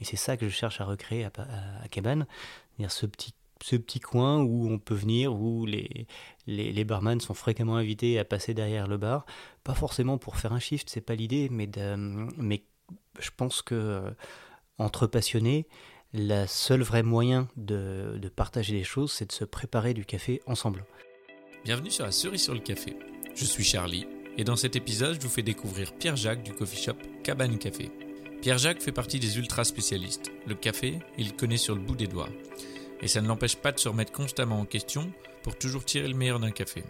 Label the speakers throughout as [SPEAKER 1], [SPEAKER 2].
[SPEAKER 1] Et c'est ça que je cherche à recréer à, Cabane, c'est-à-dire ce petit ce petit coin où on peut venir, où les, les, les, barman sont fréquemment invités à passer derrière le bar. Pas forcément pour faire un shift, c'est pas l'idée, mais, mais je pense que euh, entre passionnés, le seul vrai moyen de, de partager les choses, c'est de se préparer du café ensemble.
[SPEAKER 2] Bienvenue sur la cerise sur le café. Je suis Charlie et dans cet épisode, je vous fais découvrir Pierre-Jacques du coffee shop Cabane Café. Pierre-Jacques fait partie des ultra spécialistes. Le café, il connaît sur le bout des doigts. Et ça ne l'empêche pas de se remettre constamment en question pour toujours tirer le meilleur d'un café.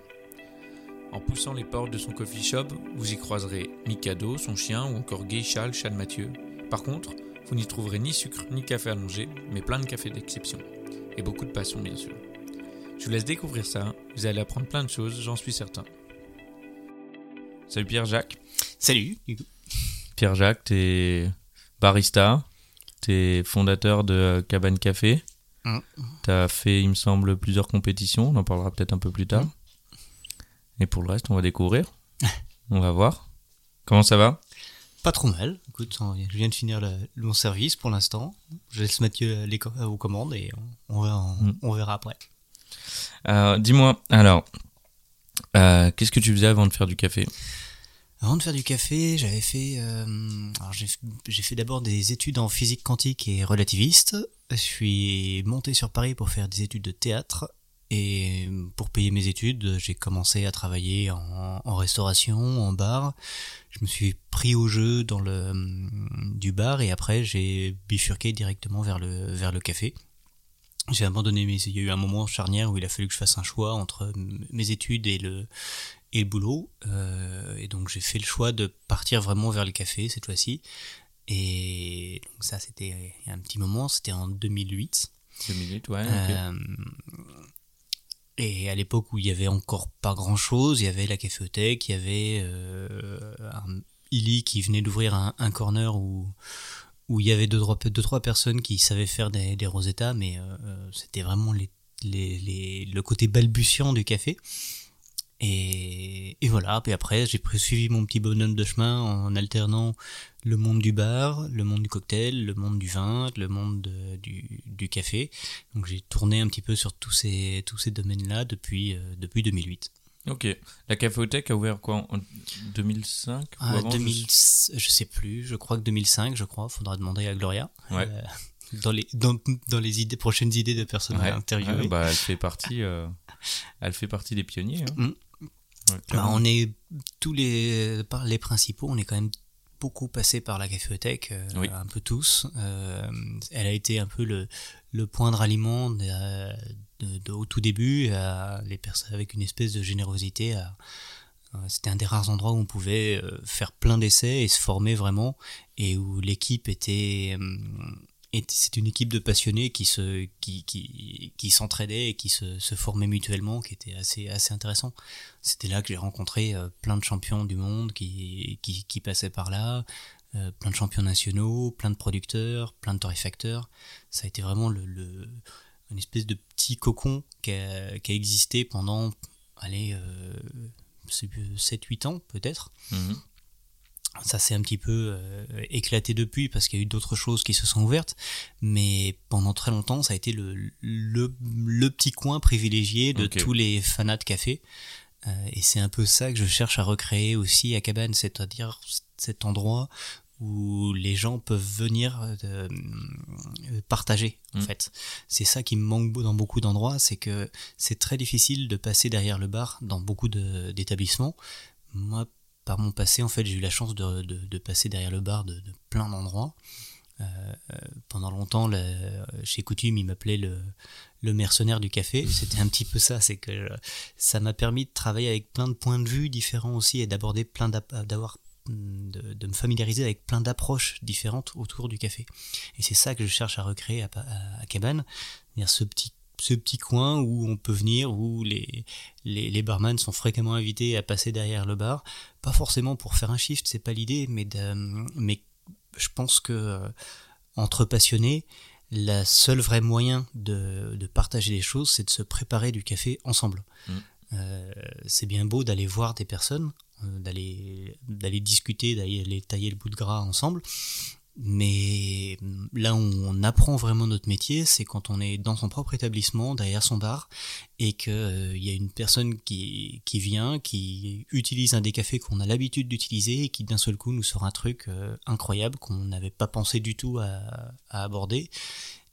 [SPEAKER 2] En poussant les portes de son coffee shop, vous y croiserez Mikado, son chien, ou encore Geisha, le chat de Mathieu. Par contre, vous n'y trouverez ni sucre ni café allongé, mais plein de cafés d'exception. Et beaucoup de passion, bien sûr. Je vous laisse découvrir ça, vous allez apprendre plein de choses, j'en suis certain. Salut Pierre-Jacques.
[SPEAKER 1] Salut.
[SPEAKER 2] Pierre-Jacques, t'es barista, t'es fondateur de Cabane Café. Mm. T'as fait, il me semble, plusieurs compétitions, on en parlera peut-être un peu plus tard. Mm. Et pour le reste, on va découvrir. on va voir. Comment ça va?
[SPEAKER 1] Pas trop mal. Écoute, je viens de finir le, mon service pour l'instant. Je laisse Mathieu les, aux commandes et on, verra, mm. on verra après.
[SPEAKER 2] Euh, dis-moi, alors, euh, qu'est-ce que tu faisais avant de faire du café?
[SPEAKER 1] Avant de faire du café, j'avais fait, euh, j'ai fait d'abord des études en physique quantique et relativiste. Je suis monté sur Paris pour faire des études de théâtre et pour payer mes études, j'ai commencé à travailler en, restauration, en bar. Je me suis pris au jeu dans le du bar et après j'ai bifurqué directement vers le vers le café j'ai abandonné mes il y a eu un moment charnière où il a fallu que je fasse un choix entre mes études et le et le boulot euh, et donc j'ai fait le choix de partir vraiment vers le café cette fois-ci. Et donc ça c'était un petit moment c'était en 2008
[SPEAKER 2] 2008 ouais euh,
[SPEAKER 1] et à l'époque où il y avait encore pas grand chose il y avait la caféothèque il y avait euh, un Illy qui venait d'ouvrir un, un corner où où il y avait deux trois, deux, trois personnes qui savaient faire des, des Rosetta, mais euh, c'était vraiment les, les, les, le côté balbutiant du café. Et, et voilà, puis après j'ai suivi mon petit bonhomme de chemin en alternant le monde du bar, le monde du cocktail, le monde du vin, le monde du, du café. Donc j'ai tourné un petit peu sur tous ces, tous ces domaines-là depuis, euh, depuis 2008.
[SPEAKER 2] Ok. La caféothèque a ouvert quoi en 2005
[SPEAKER 1] ah, avant, 2000, je... sais plus. Je crois que 2005, je crois. Faudra demander à Gloria. Ouais. Euh, dans les dans, dans, les idées prochaines idées de personnes à interviewer.
[SPEAKER 2] bah, elle fait partie euh, elle fait partie des pionniers. Hein. Mm.
[SPEAKER 1] Bah, on est tous les par les principaux. On est quand même beaucoup passé par la caféothèque, euh, un peu tous. Euh, elle a été un peu le, le point de ralliement de, de, au tout début, à les personnes avec une espèce de générosité. Euh, c'était un des rares endroits où on pouvait faire plein d'essais et se former vraiment, et où l'équipe était c'est une équipe de passionnés qui se qui qui, qui s'entraidaient et qui se, formaient mutuellement qui était assez assez intéressant. C'était là que j'ai rencontré euh, plein de champions du monde qui qui, passaient par là euh, plein de champions nationaux plein de producteurs plein de torréfacteurs. Ça a été vraiment le, le une espèce de petit cocon qui a, qui a existé pendant allez euh, 7-8 ans peut-être. Mmh ça s'est un petit peu euh, éclaté depuis parce qu'il y a eu d'autres choses qui se sont ouvertes, mais pendant très longtemps, ça a été le, le, le petit coin privilégié de tous les fanats de café. Euh, et c'est un peu ça que je cherche à recréer aussi à Cabane, c'est-à-dire cet endroit où les gens peuvent venir euh, partager en mm. fait. C'est ça qui me manque dans beaucoup d'endroits, c'est que c'est très difficile de passer derrière le bar dans beaucoup d'établissements. Moi par mon passé, en fait, j'ai eu la chance de, de, passer derrière le bar de, de plein d'endroits. Euh, euh pendant longtemps, chez Coutume, il m'appelait le, le mercenaire du café. C'était un petit peu ça, c'est que ça m'a permis de travailler avec plein de points de vue différents aussi et d'aborder plein d'avoir de, de, me familiariser avec plein d'approches différentes autour du café. Et c'est ça que je cherche à recréer à, à, à Cabane, ce petit ce petit coin où on peut venir, où les, les, les, barman sont fréquemment invités à passer derrière le bar. Pas forcément pour faire un shift, c'est pas l'idée, mais, mais je pense que euh, entre passionnés, la seule vrai moyen de, de partager les choses, c'est de se préparer du café ensemble. Mm. Euh, c'est bien beau d'aller voir des personnes, euh, d'aller d'aller discuter, d'aller tailler le bout de gras ensemble, Mais là où on apprend vraiment notre métier, c'est quand on est dans son propre établissement, derrière son bar, et qu'il euh, y a une personne qui, qui vient, qui utilise un des cafés qu'on a l'habitude d'utiliser, et qui d'un seul coup nous sort un truc euh, incroyable qu'on n'avait pas pensé du tout à, aborder.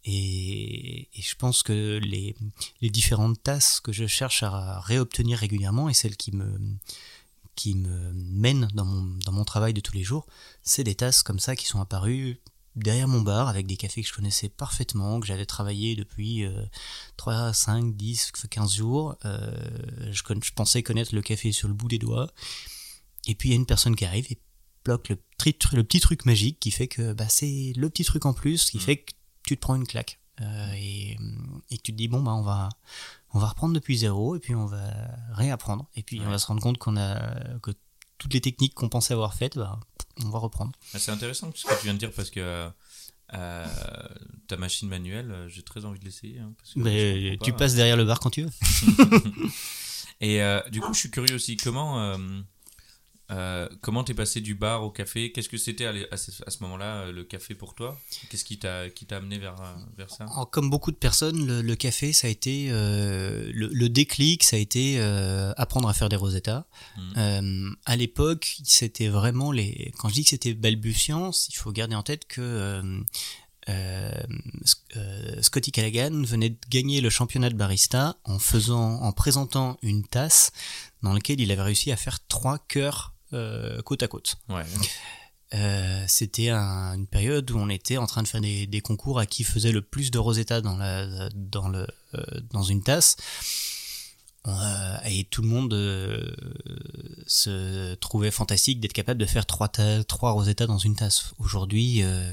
[SPEAKER 1] Et, et, je pense que les, les différentes tasses que je cherche à réobtenir régulièrement et celles qui me qui me mènent dans mon, dans mon travail de tous les jours, c'est des tasses comme ça qui sont apparues derrière mon bar avec des cafés que je connaissais parfaitement, que j'avais travaillé depuis euh, 3, 5, 10, 15 jours. Euh, je, je, pensais connaître le café sur le bout des doigts. Et puis il y a une personne qui arrive et bloque le, le petit truc magique qui fait que bah, c'est le petit truc en plus qui mmh. fait que tu te prends une claque. Euh, et, et tu te dis bon bah on va on va reprendre depuis zéro et puis on va réapprendre. Et puis on va se rendre compte qu'on a que toutes les techniques qu'on pensait avoir faites bah, on va reprendre.
[SPEAKER 2] C'est intéressant ce que tu viens de dire parce que euh, ta machine manuelle euh, j'ai très envie de l'essayer hein,
[SPEAKER 1] mais tu passes derrière le bar quand tu veux.
[SPEAKER 2] Et euh, du coup je suis curieux aussi comment euh, comment t'es passé du bar au café? Qu'est-ce que c'était à, ce, moment-là euh, le café pour toi? Qu'est-ce qui t'a qui t'a amené vers euh, vers ça?
[SPEAKER 1] Comme beaucoup de personnes, le, le café ça a été euh, le, le, déclic, ça a été euh, apprendre à faire des Rosetta. Mmh. à l'époque, c'était vraiment les. Quand je dis que c'était balbutiant, il faut garder en tête que euh, Scotty Callaghan venait de gagner le championnat de barista en faisant, en présentant une tasse dans laquelle il avait réussi à faire trois cœurs euh, côte à côte.
[SPEAKER 2] Ouais.
[SPEAKER 1] Euh, c'était un, une période où on était en train de faire des, des, concours à qui faisait le plus de Rosetta dans, la, dans, le, euh, dans une tasse. Euh, et tout le monde euh, se trouvait fantastique d'être capable de faire trois, trois Rosetta dans une tasse. Aujourd'hui, euh,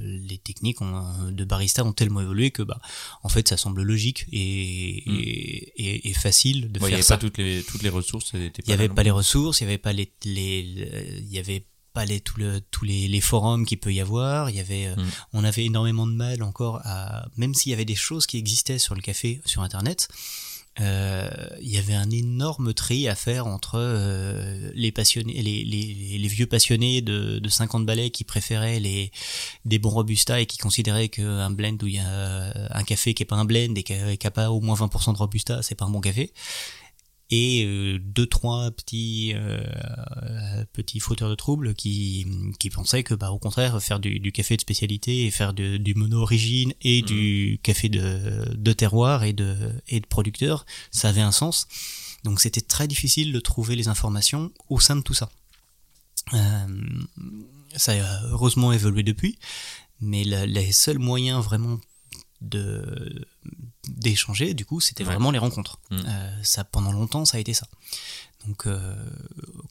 [SPEAKER 1] les techniques ont, de barista ont tellement évolué que, bah, en fait, ça semble logique et, mm. et, et, et, facile de
[SPEAKER 2] ouais,
[SPEAKER 1] faire ça.
[SPEAKER 2] Pas toutes les toutes les ressources.
[SPEAKER 1] Il n'y avait pas les ressources, il n'y avait pas les, les, il y avait pas les, tout le, tous les, les forums qu'il peut y avoir. Il y avait, mm. on avait énormément de mal encore à, même s'il y avait des choses qui existaient sur le café, sur Internet euh, il y avait un énorme tri à faire entre euh, les passionnés, les, les, les, vieux passionnés de, de 50 balais qui préféraient les des bons robusta et qui considéraient qu'un blend où il y a un café qui est pas un blend et qui a, pas au moins 20% de robusta, c'est pas un bon café et euh, deux trois petits euh, petits fauteurs de troubles qui qui pensaient que bah au contraire faire du, du café de spécialité et faire de, du mono origine et mmh. du café de, de terroir et de et de producteur ça avait un sens donc c'était très difficile de trouver les informations au sein de tout ça euh, ça a heureusement évolué depuis mais les seuls moyens vraiment de d'échanger du coup c'était ouais. vraiment les rencontres mmh. euh, ça pendant longtemps ça a été ça donc euh,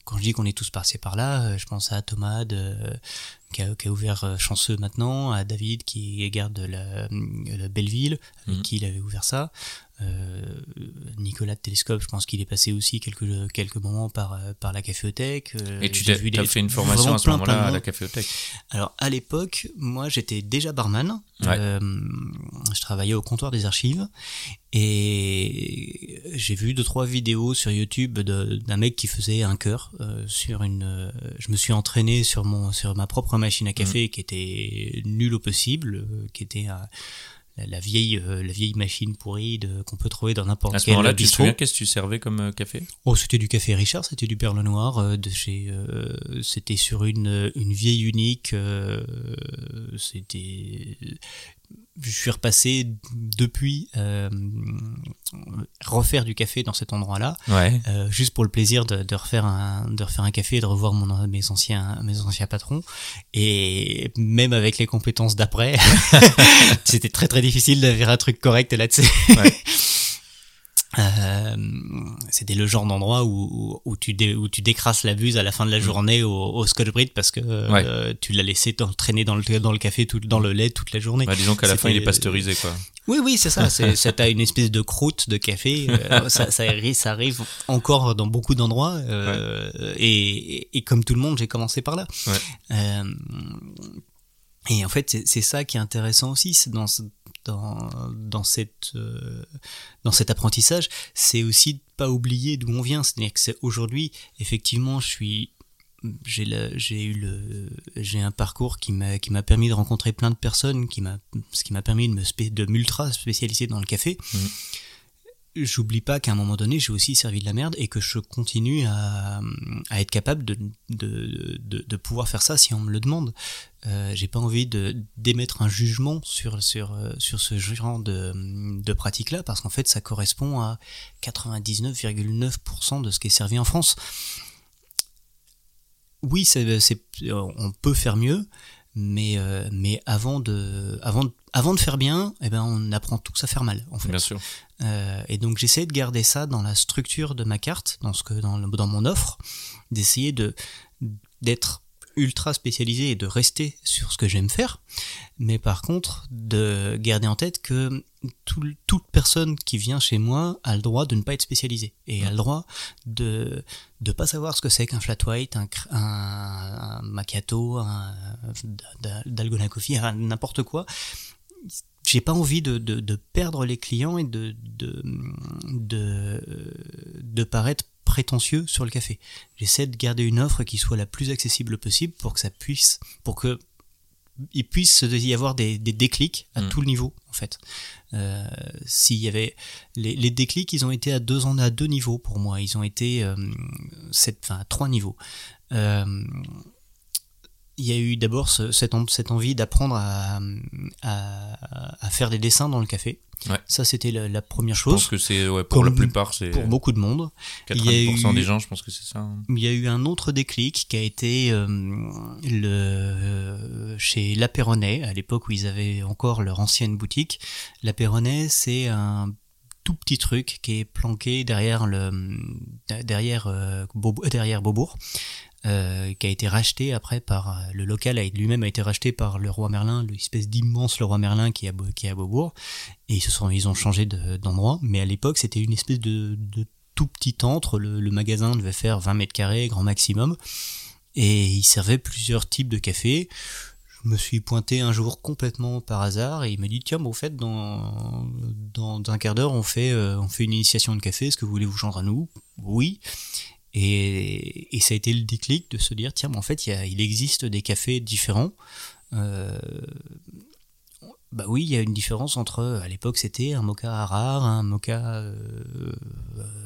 [SPEAKER 1] quand je dis qu'on est tous passés par là euh, je pense à Thomas de, qui, a, qui, a, ouvert chanceux maintenant à David qui garde la, la Belleville avec mmh. qui il avait ouvert ça euh, Nicolas de Télescope, je pense qu'il est passé aussi quelques, quelques moments par, par la caféothèque.
[SPEAKER 2] Euh, Et tu as fait une formation à ce moment-là à la caféothèque
[SPEAKER 1] Alors à l'époque, moi j'étais déjà barman.
[SPEAKER 2] Ouais.
[SPEAKER 1] Euh, je travaillais au comptoir des archives et j'ai vu deux trois vidéos sur YouTube d'un mec qui faisait un cœur euh, sur une. Euh, je me suis entraîné sur mon sur ma propre machine à café mmh. qui était nulle au possible, qui était la vieille euh, la vieille machine pourrie qu'on peut trouver dans n'importe quel
[SPEAKER 2] À ce moment-là, tu te souviens qu'est-ce que tu servais comme euh, café?
[SPEAKER 1] Oh, c'était du café Richard, c'était du perle noir euh, de chez c'était sur une une vieille unique c'était je suis repassé depuis euh, refaire du café dans cet endroit-là,
[SPEAKER 2] ouais.
[SPEAKER 1] euh, juste pour le plaisir de, de, refaire un de refaire un café et de revoir mon mes anciens mes anciens patrons. Et même avec les compétences d'après, c'était très très difficile d'avoir un truc correct là-dessus.
[SPEAKER 2] Ouais.
[SPEAKER 1] Euh, c'était le genre d'endroit où, où, tu dé, où tu décrasses la buse à la fin de la journée au, au Scotch Brite parce que
[SPEAKER 2] ouais.
[SPEAKER 1] euh, tu l'as laissé traîner dans le, dans le café, tout, dans le lait toute la journée.
[SPEAKER 2] Bah, disons qu'à la fin il est pasteurisé quoi.
[SPEAKER 1] Oui, oui, c'est ça. C'est, t'as une espèce de croûte de café. Euh, ça, ça, arrive, ça arrive encore dans beaucoup d'endroits. Euh, ouais. et, et, comme tout le monde, j'ai commencé par là.
[SPEAKER 2] Ouais.
[SPEAKER 1] Et en fait, c'est ça qui est intéressant aussi, c'est dans, dans, cette, euh, dans cet apprentissage, c'est aussi de pas oublier d'où on vient. C'est-à-dire que aujourd'hui, effectivement, je suis j'ai eu le j'ai un parcours qui m'a qui m'a permis de rencontrer plein de personnes qui m'a ce qui m'a permis de me de m'ultra spécialiser dans le café mmh j'oublie pas qu'à un moment donné, j'ai aussi servi de la merde et que je continue à, être capable de, pouvoir faire ça si on me le demande. Euh, j'ai pas envie d'émettre un jugement sur sur ce genre de, de pratique là parce qu'en fait ça correspond à 99,9% de ce qui est servi en France. Oui, on peut faire mieux, mais euh, mais avant de avant avant de faire bien eh ben on apprend tous à faire mal en fait.
[SPEAKER 2] Bien sûr.
[SPEAKER 1] Euh, et donc j'essaie de garder ça dans la structure de ma carte dans ce que dans, dans mon offre d'essayer de d'être ultra spécialisé et de rester sur ce que j'aime faire, mais par contre de garder en tête que toute personne qui vient chez moi a le droit de ne pas être spécialisée et a le droit de ne pas savoir ce que c'est qu'un flat white, un, macchiato, un dalgona coffee, n'importe quoi. J'ai pas envie de, de, perdre les clients et de, de, de paraître prétentieux sur le café. J'essaie de garder une offre qui soit la plus accessible possible pour que ça puisse, pour que il puisse y avoir des, des déclics à mm. tout le niveau en fait. Euh, S'il y avait les, les, déclics, ils ont été à deux à deux niveaux pour moi. Ils ont été euh, sept, enfin à trois niveaux. Euh, il y a eu d'abord ce, cette, cette, envie d'apprendre à, à, à, faire des dessins dans le café.
[SPEAKER 2] Ouais.
[SPEAKER 1] Ça, c'était la, la, première chose. Je
[SPEAKER 2] pense que c'est, ouais, pour la plupart, c'est.
[SPEAKER 1] Pour beaucoup de monde.
[SPEAKER 2] 80% des gens, je pense que c'est ça. Hein.
[SPEAKER 1] Il y a eu un autre déclic qui a été euh, le, chez La à l'époque où ils avaient encore leur ancienne boutique. La c'est un tout petit truc qui est planqué derrière le derrière euh, derrière Beaubourg euh, qui a été racheté après par euh, le local lui-même a été racheté par le roi Merlin, l'espèce d'immense le roi Merlin qui est à, qui est à Beaubourg, et ils se sont ils ont changé d'endroit, mais à l'époque c'était une espèce de, de, tout petit antre, le, magasin devait faire 20 mètres carrés grand maximum, et il servait plusieurs types de cafés. Je me suis pointé un jour complètement par hasard et il m'a dit tiens bon au fait dans dans un quart d'heure on fait euh, on fait une initiation de café. Est-ce que vous voulez vous joindre à nous? Oui et, ça a été le déclic de se dire, tiens, en fait, il, y a, il existe des cafés différents. Euh, bah oui, il y a une différence entre, à l'époque, c'était un mocha rare, un mocha, euh,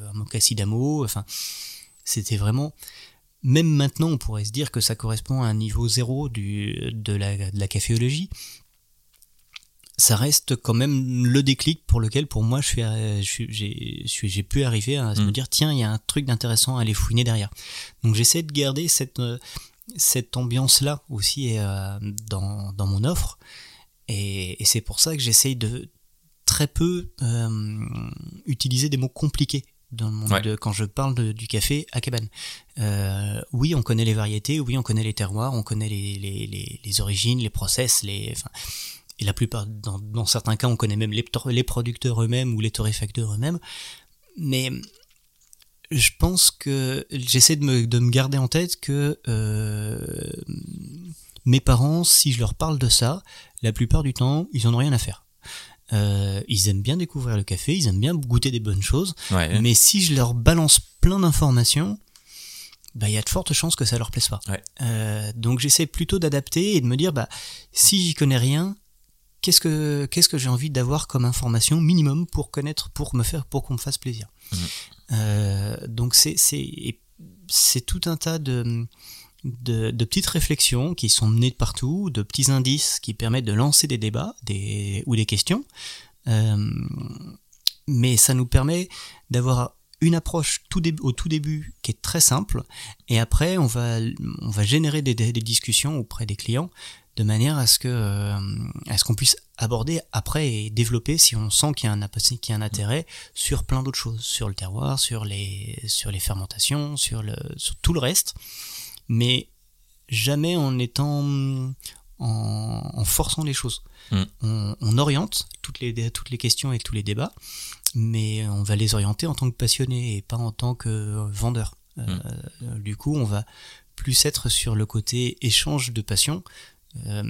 [SPEAKER 1] un mocha sidamo. Enfin, c'était vraiment. Même maintenant, on pourrait se dire que ça correspond à un niveau zéro du, de, la, de la caféologie ça reste quand même le déclic pour lequel, pour moi, je suis, j'ai, j'ai pu arriver à me mm. dire, tiens, il y a un truc d'intéressant à aller fouiner derrière. Donc j'essaie de garder cette, euh, cette ambiance-là aussi euh, dans, dans mon offre. Et, et c'est pour ça que j'essaye de très peu euh, utiliser des mots compliqués dans le monde de, quand je parle de, du café à cabane. Euh, oui, on connaît les variétés, oui, on connaît les terroirs, on connaît les, les, les, les origines, les process, les, enfin, et la plupart, dans, dans, certains cas, on connaît même les, les producteurs eux-mêmes ou les torréfacteurs eux-mêmes. Mais je pense que j'essaie de me, de me, garder en tête que euh, mes parents, si je leur parle de ça, la plupart du temps, ils en ont rien à faire. Euh, ils aiment bien découvrir le café, ils aiment bien goûter des bonnes choses,
[SPEAKER 2] ouais.
[SPEAKER 1] mais si je leur balance plein d'informations, bah il y a de fortes chances que ça leur plaise pas.
[SPEAKER 2] Ouais.
[SPEAKER 1] Euh, donc j'essaie plutôt d'adapter et de me dire bah si j'y connais rien, qu'est-ce que qu'est-ce que j'ai envie d'avoir comme information minimum pour connaître, pour me faire, pour qu'on me fasse plaisir.
[SPEAKER 2] Mmh.
[SPEAKER 1] Euh, donc c'est c'est c'est tout un tas de, de, de petites réflexions qui sont menées de partout, de petits indices qui permettent de lancer des débats, des ou des questions. Euh, mais ça nous permet d'avoir une approche tout au tout début qui est très simple et après on va on va générer des, des discussions auprès des clients de manière à ce que euh, à ce qu'on puisse aborder après et développer si on sent qu'il y a un qu'il y a un intérêt sur plein d'autres choses sur le terroir sur les sur les fermentations sur le sur tout le reste mais jamais en étant en, en forçant les choses
[SPEAKER 2] mm.
[SPEAKER 1] on, on, oriente toutes les toutes les questions et tous les débats mais on va les orienter en tant que passionné et pas en tant que vendeur mm. euh, du coup on va plus être sur le côté échange de passion euh,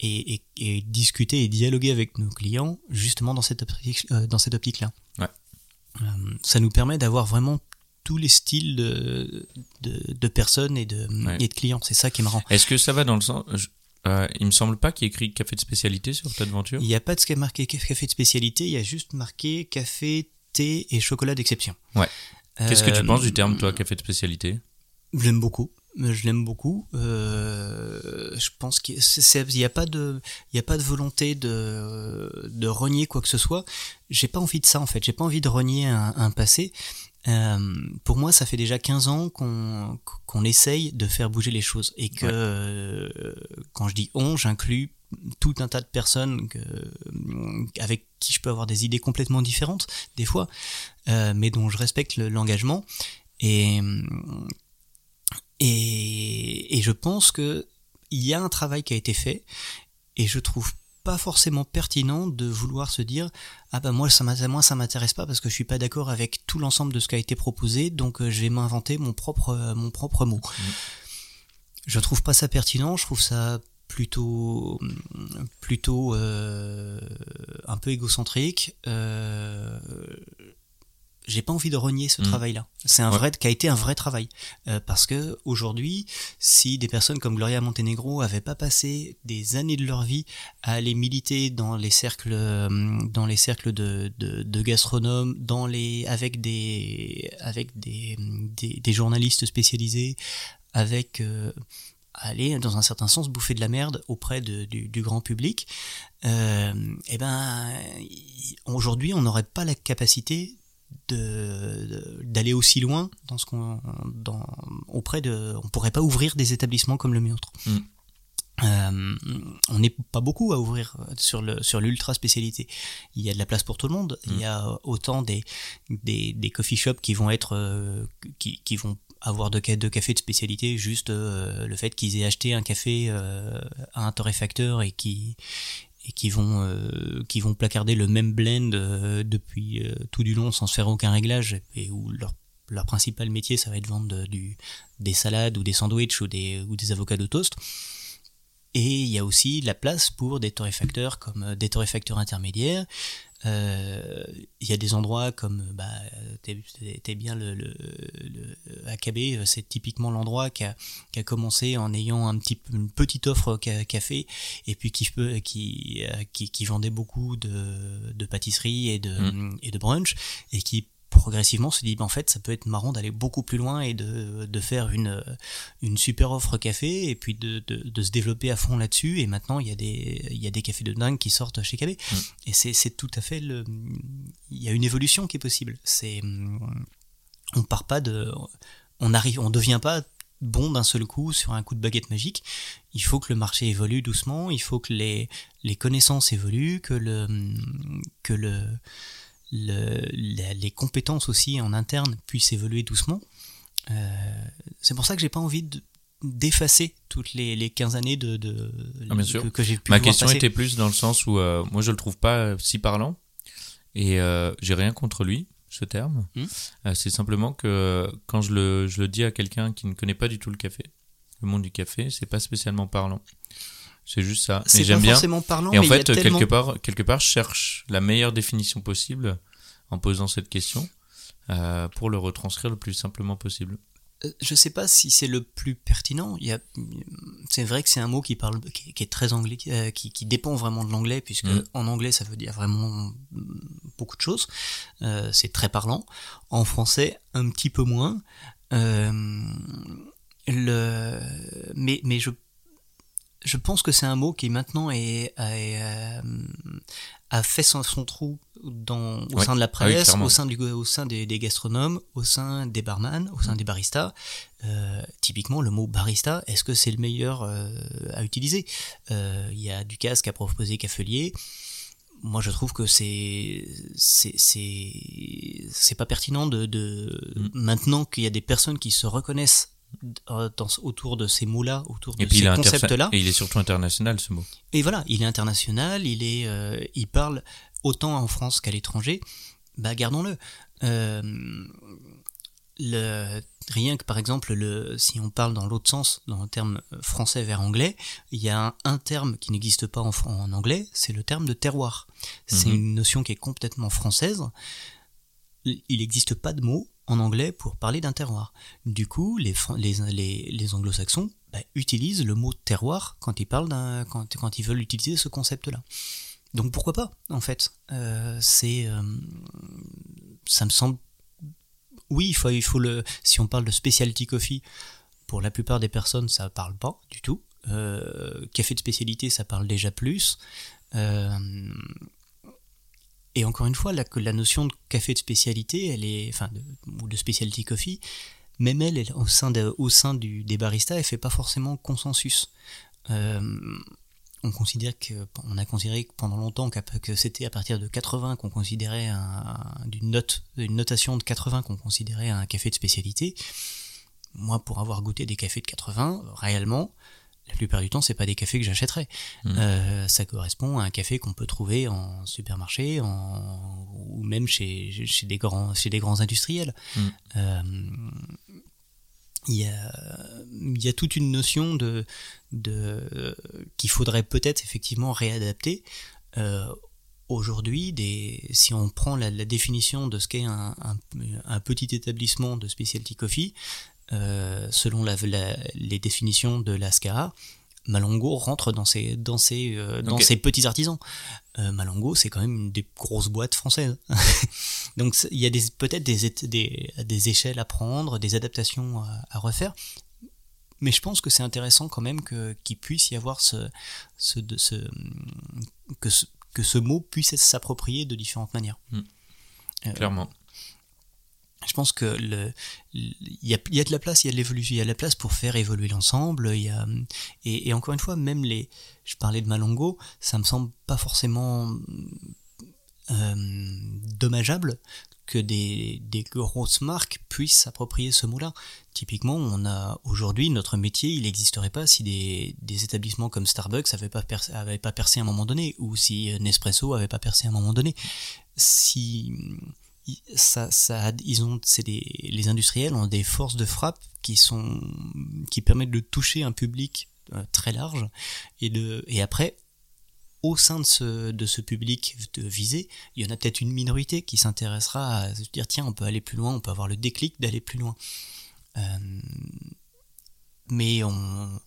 [SPEAKER 1] et, et, et, discuter et dialoguer avec nos clients justement dans cette optique, euh, dans cette optique là.
[SPEAKER 2] Ouais.
[SPEAKER 1] Euh, ça nous permet d'avoir vraiment tous les styles de, de, personnes et de, et de clients. C'est ça qui est marrant.
[SPEAKER 2] Est-ce que ça va dans le sens... Euh, il me semble pas qu'il y ait écrit café de spécialité sur ta aventure.
[SPEAKER 1] Il n'y a pas de ce qui est marqué café de spécialité, il y a juste marqué café, thé et chocolat d'exception.
[SPEAKER 2] Ouais. Qu'est-ce que tu penses du terme, toi, café de spécialité?
[SPEAKER 1] Je l'aime beaucoup je l'aime beaucoup. Euh, je pense qu'il n'y a pas de, il a pas de volonté de, de renier quoi que ce soit. J'ai pas envie de ça en fait. J'ai pas envie de renier un, passé. Euh, pour moi, ça fait déjà 15 ans qu'on qu'on essaye de faire bouger les choses et que euh, quand je dis on, j'inclus tout un tas de personnes que, avec qui je peux avoir des idées complètement différentes des fois, mais dont je respecte l'engagement. Et et, je pense que il y a un travail qui a été fait et je trouve pas forcément pertinent de vouloir se dire ah ben moi ça moi ça m'intéresse pas parce que je suis pas d'accord avec tout l'ensemble de ce qui a été proposé donc euh, je vais m'inventer mon propre euh, mon propre mot. Mmh. Je trouve pas ça pertinent, je trouve ça plutôt plutôt euh, un peu égocentrique. Euh, j'ai pas envie de renier ce mm. travail-là. C'est un vrai, qui a été un vrai travail, euh, parce que aujourd'hui, si des personnes comme Gloria Montenegro avaient pas passé des années de leur vie à aller militer dans les cercles, euh, dans les cercles de, de, de, gastronomes, dans les, avec des, avec des, des, des journalistes spécialisés, avec euh, aller dans un certain sens bouffer de la merde auprès de, du, du, grand public, euh, et eh ben aujourd'hui on n'aurait pas la capacité d'aller aussi loin dans ce qu'on dans auprès de on pourrait pas ouvrir des établissements comme le nôtre mm. euh, on n'est pas beaucoup à ouvrir sur le sur l'ultra spécialité. Il y a de la place pour tout le monde. Il y a autant des des, des coffee shops qui vont être euh, qui, qui vont avoir de, de café de spécialité juste euh, le fait qu'ils aient acheté un café à un torréfacteur et qui et qui vont euh, qui vont placarder le même blend euh, depuis euh, tout du long sans se faire aucun réglage et où leur leur principal métier ça va être vendre du des salades ou des sandwichs ou des ou des avocats de toast. Et il y a aussi la place pour des torréfacteurs comme des torréfacteurs intermédiaires euh, il y a des endroits comme bah t'es bien le, le, le AKB c'est typiquement l'endroit qui a, qui a commencé en ayant un petit une petite offre café et puis qui qui, qui, qui vendait beaucoup de, de pâtisserie et de mmh. et de brunch et qui progressivement se dit ben, en fait ça peut être marrant d'aller beaucoup plus loin et de, de faire une, une super offre café et puis de, de, de se développer à fond là-dessus et maintenant il y a des il y a des cafés de dingue qui sortent chez KB mm. et c'est c'est tout à fait le il y a une évolution qui est possible c'est on part pas de on arrive on devient pas bon d'un seul coup sur un coup de baguette magique. Il faut que le marché évolue doucement, il faut que les, les connaissances évoluent, que le, que le, les compétences aussi en interne puissent évoluer doucement. Euh, c'est pour ça que j'ai pas envie d'effacer toutes les, les 15 années de, de
[SPEAKER 2] ah, Que, j'ai pu Ma question était plus dans le sens où euh, moi je le trouve pas si parlant et euh, j'ai rien contre lui ce terme. Hmm. c'est simplement que quand je le, je le dis à quelqu'un qui ne connaît pas du tout le café, le monde du café, c'est pas spécialement parlant. C'est juste ça.
[SPEAKER 1] C'est
[SPEAKER 2] j'aime bien.
[SPEAKER 1] parlant.
[SPEAKER 2] Et en fait, quelque part, quelque part, je cherche la meilleure définition possible en posant cette question euh, pour le retranscrire le plus simplement possible.
[SPEAKER 1] Euh, je sais pas si c'est le plus pertinent. Il y a, c'est vrai que c'est un mot qui parle, qui, est très anglais, euh, qui, qui, dépend vraiment de l'anglais, puisque mm. en anglais ça veut dire vraiment beaucoup de choses. Euh, c'est très parlant. En français, un petit peu moins. Le, mais, mais je je pense que c'est un mot qui maintenant est, a, a fait son, son, trou dans, au sein de la ah presse, au sein, du, au sein des, des, gastronomes, au sein des barman, au sein des baristas. Euh, typiquement, le mot barista, est-ce que c'est le meilleur euh, à utiliser? Euh, Il y a Ducasse qui a proposé Cafelier. Moi, je trouve que c'est c'est c'est pas pertinent de, de mm. maintenant qu'il y a des personnes qui se reconnaissent euh, autour de ces mots-là, autour de ces concepts-là.
[SPEAKER 2] Et il est surtout international ce mot.
[SPEAKER 1] Et voilà, il est international, il est, euh, il parle autant en France qu'à l'étranger. Bah gardons-le. Euh, le, rien que par exemple, le, si on parle dans l'autre sens, dans le terme français vers anglais, il y a un, terme qui n'existe pas en, en anglais, c'est le terme de terroir. C'est mhm. une notion qui est complètement française. Il n'existe pas de mot en anglais pour parler d'un terroir. Du coup, les, les, les, anglo-saxons bah, utilisent le mot terroir quand ils, parlent quand, quand ils veulent utiliser ce concept-là. Donc pourquoi pas, en fait euh, C'est, euh, ça me semble, oui, il faut, il faut le, si on parle de specialty coffee, pour la plupart des personnes, ça parle pas du tout. Euh, café de spécialité, ça parle déjà plus. Et encore une fois, la, notion de café de spécialité, elle est, enfin, ou de specialty coffee, même elle, au sein, du, des baristas, elle fait pas forcément consensus. Euh, on considère que on a considéré pendant longtemps que c'était à partir de 80 qu'on considérait d'une note une notation de 80 qu'on considérait un café de spécialité. Moi, pour avoir goûté des cafés de 80, réellement, la plupart du temps, c'est pas des cafés que j'achèterais. Mmh. Euh, ça correspond à un café qu'on peut trouver en supermarché, ou même chez, des grands, chez des grands industriels. Mmh. Euh, il y a, il y a toute une notion de, de qu'il faudrait peut-être effectivement réadapter. Euh, Aujourd'hui, des, si on prend la, définition de ce qu'est un, un, petit établissement de specialty coffee, euh, selon la, les définitions de la SCA, Malongo rentre dans ces, dans ces, euh, dans ces petits artisans. Euh, Malongo, c'est quand même une des grosses boîtes françaises. Donc il y a peut-être des, des, des, échelles à prendre, des adaptations à, refaire. Mais je pense que c'est intéressant quand même qu'il puisse y avoir ce, ce, ce, que, ce, que ce mot puisse s'approprier de différentes manières. Hmm.
[SPEAKER 2] Euh, Clairement
[SPEAKER 1] je pense que il y a, de la place il y a de l'évolution il y a de la place pour faire évoluer l'ensemble et, encore une fois même les je parlais de Malongo ça me semble pas forcément euh, dommageable que des, grosses marques puissent s'approprier ce mot-là. Typiquement, on a aujourd'hui notre métier, il n'existerait pas si des, établissements comme Starbucks n'avaient pas, percé, pas percé à un moment donné, ou si Nespresso avait pas percé à un moment donné. Si ça, ça, ils ont, c'est des, les industriels ont des forces de frappe qui sont, qui permettent de toucher un public euh, très large et de, et après, au sein de ce, de ce public visé, il y en a peut-être une minorité qui s'intéressera à se dire tiens, on peut aller plus loin, on peut avoir le déclic d'aller plus loin. Euh, mais on,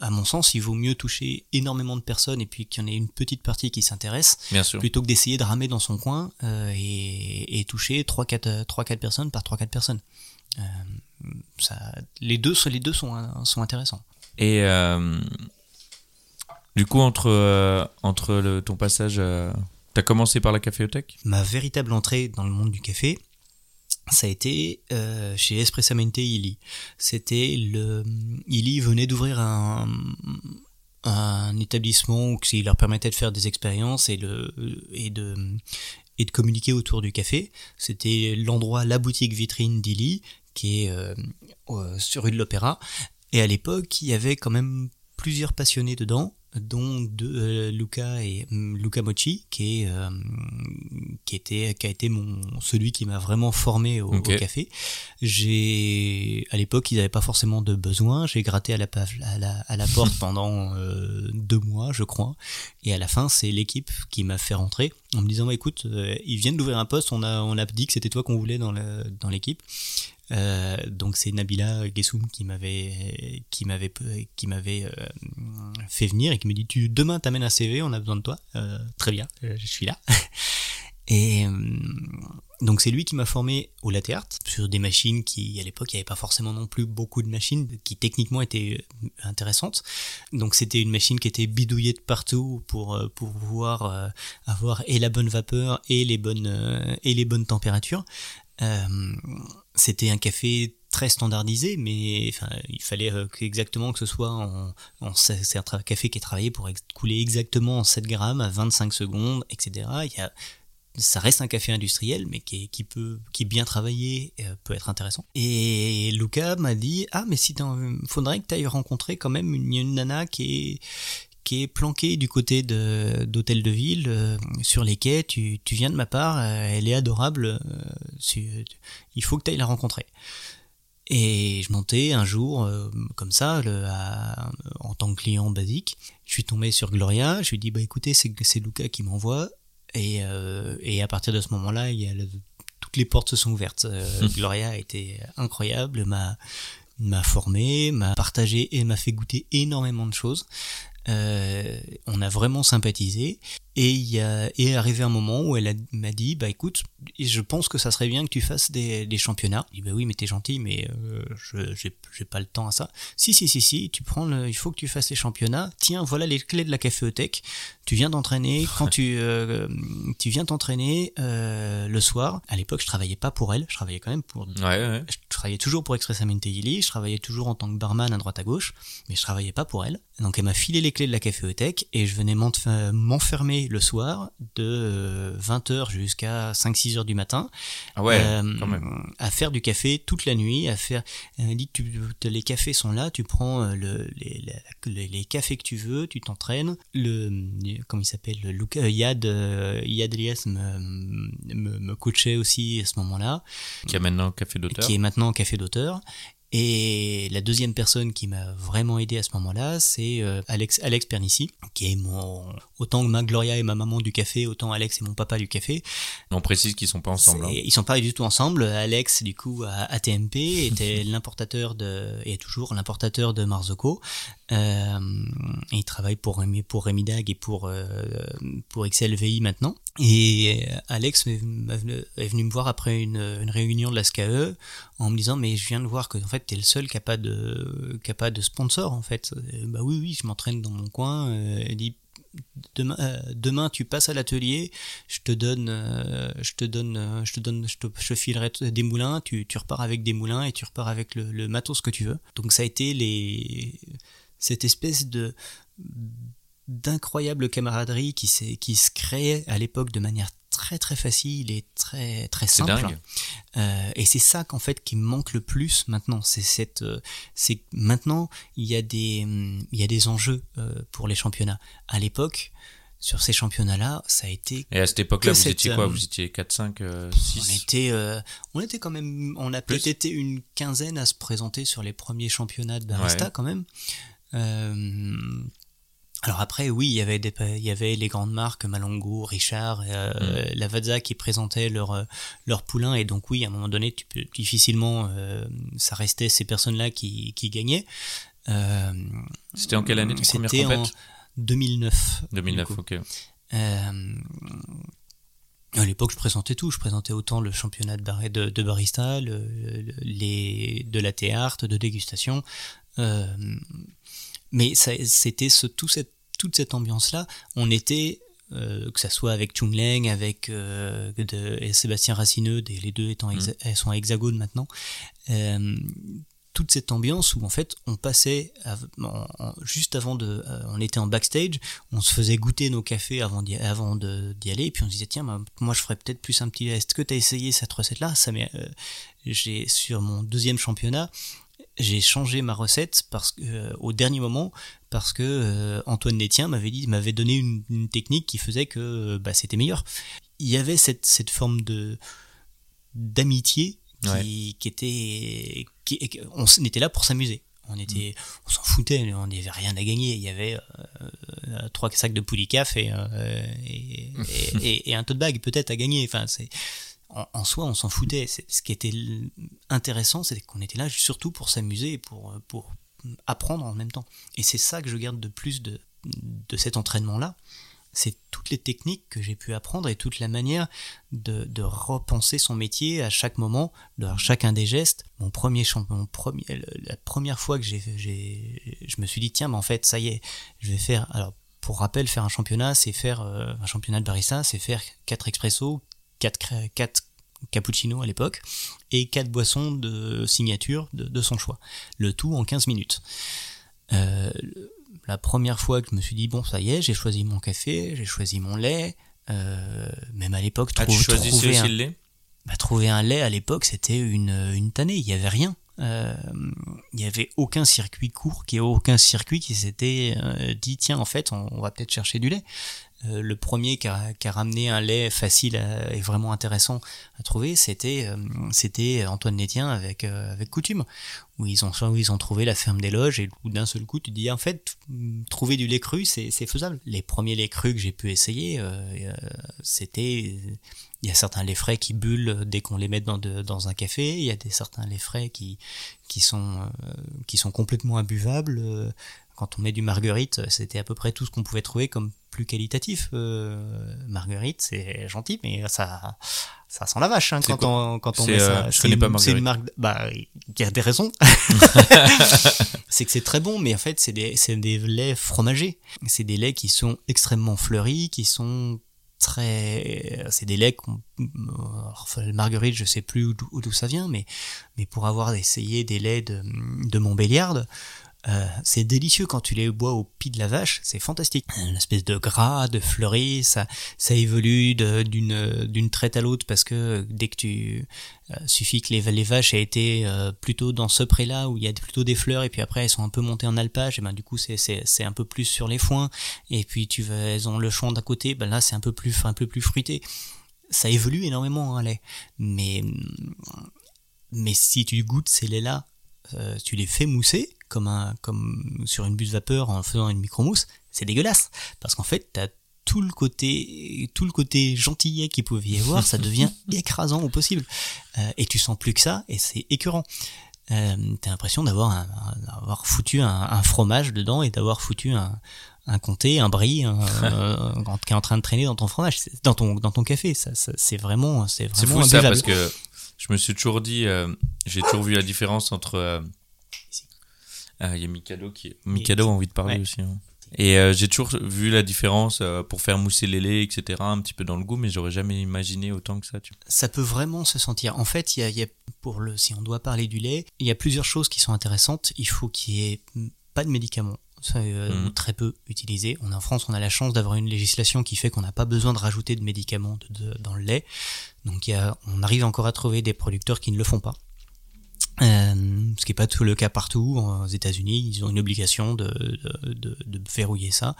[SPEAKER 1] à mon sens, il vaut mieux toucher énormément de personnes et puis qu'il y en ait une petite partie qui s'intéresse, plutôt que d'essayer de ramer dans son coin euh, et, et, toucher 3-4 euh, personnes par 3-4 personnes. Euh, ça, les deux, les deux sont, sont intéressants.
[SPEAKER 2] Et euh, du coup, entre, entre le, ton passage, tu as commencé par la caféothèque?
[SPEAKER 1] Ma véritable entrée dans le monde du café, ça a été euh, chez Espressamente Illy. C'était le Illy venait d'ouvrir un, un établissement qui leur permettait de faire des expériences et le et de et de communiquer autour du café. C'était l'endroit, la boutique vitrine d'Illy qui est euh, sur rue de l'Opéra. Et à l'époque, il y avait quand même plusieurs passionnés dedans dont de euh, Luca et mm, Luca Mochi qui est euh, qui était qui a été mon celui qui m'a vraiment formé au, café. J'ai à l'époque ils n'avaient pas forcément de besoin. J'ai gratté à la, à la, à la porte pendant euh, deux mois je crois. Et à la fin c'est l'équipe qui m'a fait rentrer en me disant bah, écoute ils viennent d'ouvrir un poste. On a on a dit que c'était toi qu'on voulait dans l'équipe euh, donc c'est Nabila Gessoum qui m'avait qui m'avait qui m'avait euh, fait venir et qui me dit tu demain t'amènes un CV on a besoin de toi. Euh, très bien je suis là. Et donc c'est lui qui m'a formé au latte sur des machines qui à l'époque il n'y avait pas forcément non plus beaucoup de machines qui techniquement étaient intéressantes. Donc c'était une machine qui était bidouillée de partout pour pour pouvoir avoir et la bonne vapeur et les bonnes et les bonnes températures. Euh, c'était un café très standardisé, mais enfin, il fallait euh, exactement que ce soit en, c'est un café qui est travaillé pour couler exactement en 7 grammes à 25 secondes, etc. Il y a, ça reste un café industriel, mais qui, qui peut, qui bien travaillé, euh, peut être intéressant. Et Luca m'a dit, ah, mais si faudrait que tu ailles rencontrer quand même une, une nana qui est, qui est planquée du côté de d'hôtel de ville euh, sur les quais. Tu, tu, viens de ma part, euh, elle est adorable. Euh, il faut que tu ailles la rencontrer. Et je montais un jour comme ça, le, en tant que client basique. Je suis tombé sur Gloria. Je lui dis bah écoutez c'est c'est Luca qui m'envoie. Et, et à partir de ce moment-là, il y a les portes se sont ouvertes. Gloria a été incroyable, m'a m'a formé, m'a partagé et m'a fait goûter énormément de choses. On a vraiment sympathisé et il y a, arrivé un moment où elle m'a dit, bah écoute, je pense que ça serait bien que tu fasses des, des championnats. Je dis, bah oui, mais t'es gentil, mais euh, je j'ai pas le temps à ça. Si, si, si, si, tu prends le, il faut que tu fasses les championnats. Tiens, voilà les clés de la caféothèque. Tu viens d'entraîner, quand tu, euh, tu viens t'entraîner euh, le soir. À l'époque, je travaillais pas pour elle, je travaillais quand même pour.
[SPEAKER 2] Ouais, ouais.
[SPEAKER 1] Je travaillais toujours pour Express Amenteili, je travaillais toujours en tant que barman à droite à gauche, mais je travaillais pas pour elle. Donc elle m'a filé les clés de la caféothèque et je venais m'enfermer le soir de 20h euh, jusqu'à 5-6 heures du matin.
[SPEAKER 2] Ah ouais, euh, quand même.
[SPEAKER 1] À faire du café toute la nuit, à faire. Elle dit tu, les cafés sont là, tu prends euh, le, les, les, cafés que tu veux, tu t'entraînes. Le comment il s'appelle, le Yad Yad Elias me, me, me, coachait aussi à ce moment-là.
[SPEAKER 2] Qui est maintenant café d'auteur.
[SPEAKER 1] Qui est maintenant café d'auteur. Et la deuxième personne qui m'a vraiment aidé à ce moment-là, c'est euh, Alex, Alex Pernici, qui est mon, autant que ma Gloria et ma maman du café, autant Alex et mon papa du café.
[SPEAKER 2] On précise qu'ils sont pas ensemble. Hein.
[SPEAKER 1] Ils sont pas du tout ensemble. Alex, du coup, à ATMP, était l'importateur de, et est toujours l'importateur de Marzocco. Euh, il travaille pour, pour Remidag et pour, euh, pour XLVI maintenant. Et Alex est venu me voir après une, réunion de la SKE en me disant mais je viens de voir que en fait t'es le seul qui a pas de qui a pas de sponsor en fait. bah oui oui je m'entraîne dans mon coin. Euh, dit demain, euh, demain tu passes à l'atelier, je te donne, euh, je te donne, euh, je te donne, je te, je filerai des moulins, tu, tu repars avec des moulins et tu repars avec le, le matos que tu veux. Donc ça a été les, cette espèce de d'incroyable camaraderie qui, qui se créait à l'époque de manière très très facile et très très simple. Euh, et c'est ça qu'en fait qui me manque le plus maintenant. C'est cette, euh, c'est maintenant il y a des, il y a des enjeux euh, pour les championnats. À l'époque, sur ces championnats-là, ça a été.
[SPEAKER 2] Et à cette époque-là, vous étiez quoi? Vous étiez 4, 5, 6
[SPEAKER 1] On était, on était quand même, on a peut-être été une quinzaine à se présenter sur les premiers championnats de barista quand même. Alors après, oui, il y avait des, il y avait les grandes marques Malongo, Richard, euh, mm. Lavazza qui présentaient leur euh, leur poulain et donc oui, à un moment donné, tu peux difficilement, euh, ça restait ces personnes-là qui qui gagnaient. Euh,
[SPEAKER 2] C'était en quelle année
[SPEAKER 1] C'était en 2009.
[SPEAKER 2] 2009, ok.
[SPEAKER 1] Euh, à l'époque, je présentais tout. Je présentais autant le championnat de, de, de barista, le, les, de la théâtre, de dégustation. Euh, mais c'était ce, tout cette, toute cette ambiance-là. On était, euh, que ça soit avec Chung Leng, avec euh, de, et Sébastien Racineux, les deux étant mm. sont à Hexagone maintenant. Toute cette ambiance où en fait on passait juste avant de on était en backstage on se faisait goûter nos cafés avant d'y avant d'y aller et puis on se disait tiens bah, moi je ferais peut-être plus un petit est-ce que tu as essayé cette recette là ça euh, j'ai sur mon deuxième championnat j'ai changé ma recette parce que euh, au dernier moment parce que euh, Antoine Détien m'avait dit m'avait donné une, technique qui faisait que euh, bah, c'était meilleur. Il y avait cette, cette forme de d'amitié qui, qui, était qui, on était là pour s'amuser. On était, mm. on s'en foutait, on n'avait rien à gagner. Il y avait trois sacs de poulicaf et, et, et, et, un tote bag peut-être à gagner. Enfin, c'est en, soi, on s'en foutait. Ce qui était intéressant, c'est qu'on était là surtout pour s'amuser et pour, pour apprendre en même temps. Et c'est ça que je garde de plus de, de cet entraînement-là. C'est toutes les techniques que j'ai pu apprendre et toute la manière de, repenser son métier à chaque moment, de chacun des gestes. Mon premier, mon premier la première fois que j'ai, je me suis dit tiens, mais en fait, ça y est, je vais faire. Alors, pour rappel, faire un championnat, c'est faire euh, un championnat de barista, c'est faire 4 expressos, 4, 4 cappuccino à l'époque et 4 boissons de signature de, son choix. Le tout en 15 minutes. Euh, la première fois que je me suis dit, bon, ça y est, j'ai choisi mon café, j'ai choisi mon lait. Euh, même à l'époque,
[SPEAKER 2] ah, trouver, un, le lait?
[SPEAKER 1] Bah, trouver un lait à l'époque, c'était une, une tannée. Il n'y avait rien. Euh, il n'y avait aucun circuit court, qui aucun circuit qui s'était dit tiens en fait on, va peut-être chercher du lait. Euh, le premier qui a, ramené un lait facile et vraiment intéressant à trouver, c'était euh, c'était Antoine Nétien avec euh, avec Coutume, où ils ont où ils ont trouvé la ferme des loges et d'un seul coup tu dis en fait trouver du lait cru c'est faisable. Les premiers laits crus que j'ai pu essayer, c'était il y a certains laits frais qui bullent dès qu'on les met dans, de, dans un café. Il y a des certains laits frais qui qui sont qui sont complètement imbuvables quand on met du marguerite, c'était à peu près tout ce qu'on pouvait trouver comme plus qualitatif. Euh, marguerite, c'est gentil, mais ça, ça sent la vache hein, quand, on, quand on met ça.
[SPEAKER 2] Euh, je connais pas
[SPEAKER 1] marguerite. Une marque, bah, il y a des raisons. c'est que c'est très bon, mais en fait, c'est des, c'est des laits fromagés. C'est des laits qui sont extrêmement fleuris, qui sont c'est des laits qu'on marguerite je sais plus d'où ça vient mais pour avoir essayé des laits de, de euh, c'est délicieux quand tu les bois au pied de la vache, c'est fantastique. Une espèce de gras, de fleuri, ça, ça évolue d'une d'une traite à l'autre parce que dès que tu euh, suffit que les, les vaches aient été euh, plutôt dans ce pré-là où il y a plutôt des fleurs et puis après elles sont un peu montées en alpage et ben du coup c'est c'est un peu plus sur les foins et puis tu vas, elles ont le champ d'à côté, ben là c'est un peu plus un peu plus fruité. Ça évolue énormément un lait, mais mais si tu goûtes ces laits là, tu les fais mousser comme, un, comme sur une buse vapeur en faisant une micromousse, c'est dégueulasse. Parce qu'en fait, t'as tout le côté tout le côté gentillet qu'il pouvait y avoir, ça devient écrasant au possible. Euh, et tu sens plus que ça, et c'est écœurant. Euh, t'as l'impression d'avoir avoir foutu un, fromage dedans et d'avoir foutu un, un comté, un brie, euh, qui est en train de traîner dans ton fromage, dans ton dans ton café. Ça, c'est vraiment c'est vraiment.
[SPEAKER 2] C'est fou ça parce que je me suis toujours dit, j'ai toujours vu la différence entre ah, il y a Mikado qui Mikado a envie de parler aussi. Hein. Et euh, j'ai toujours vu la différence euh, pour faire mousser les laits, etc., un petit peu dans le goût, mais j'aurais jamais imaginé autant que ça. Tu
[SPEAKER 1] Ça peut vraiment se sentir. En fait, il y a, pour le, si on doit parler du lait, il y a plusieurs choses qui sont intéressantes. Il faut qu'il n'y ait pas de médicaments. Ça, euh, mhm. très peu utilisé. On, en France, on a la chance d'avoir une législation qui fait qu'on n'a pas besoin de rajouter de médicaments dans le lait. Donc, il y a, on arrive encore à trouver des producteurs qui ne le font pas. Euh, ce qui n'est pas tout le cas partout. Aux États-Unis, ils ont une obligation de, de, de, verrouiller ça.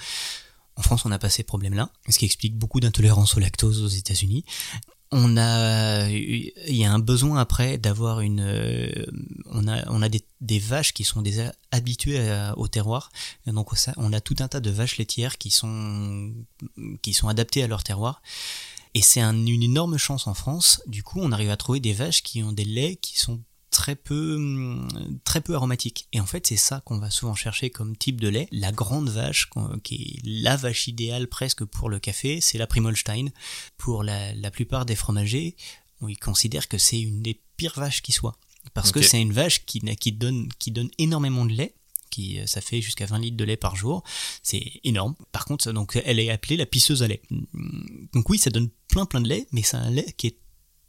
[SPEAKER 1] En France, on n'a pas ces problèmes-là, ce qui explique beaucoup d'intolérance au lactose aux États-Unis. On a, il y a un besoin après d'avoir une, on a, on a des, vaches qui sont déjà habituées au terroir, donc ça, on a tout un tas de vaches laitières qui sont, qui sont adaptées à leur terroir. Et c'est un, une énorme chance en France. Du coup, on arrive à trouver des vaches qui ont des laits qui sont très peu, hum, très peu aromatique. Et en fait, c'est ça qu'on va souvent chercher comme type de lait. La grande vache, qui est la vache idéale presque pour le café, c'est la Primolstein. Pour la, la plupart des fromagers, ils considèrent que c'est une des pires vaches qui soit. Parce que c'est une vache qui, qui, donne, qui donne énormément de lait, qui ça fait jusqu'à 20 litres de lait par jour. C'est énorme. Par contre, donc elle est appelée la pisseuse à lait. Donc oui, ça donne plein plein de lait, mais c'est un lait qui est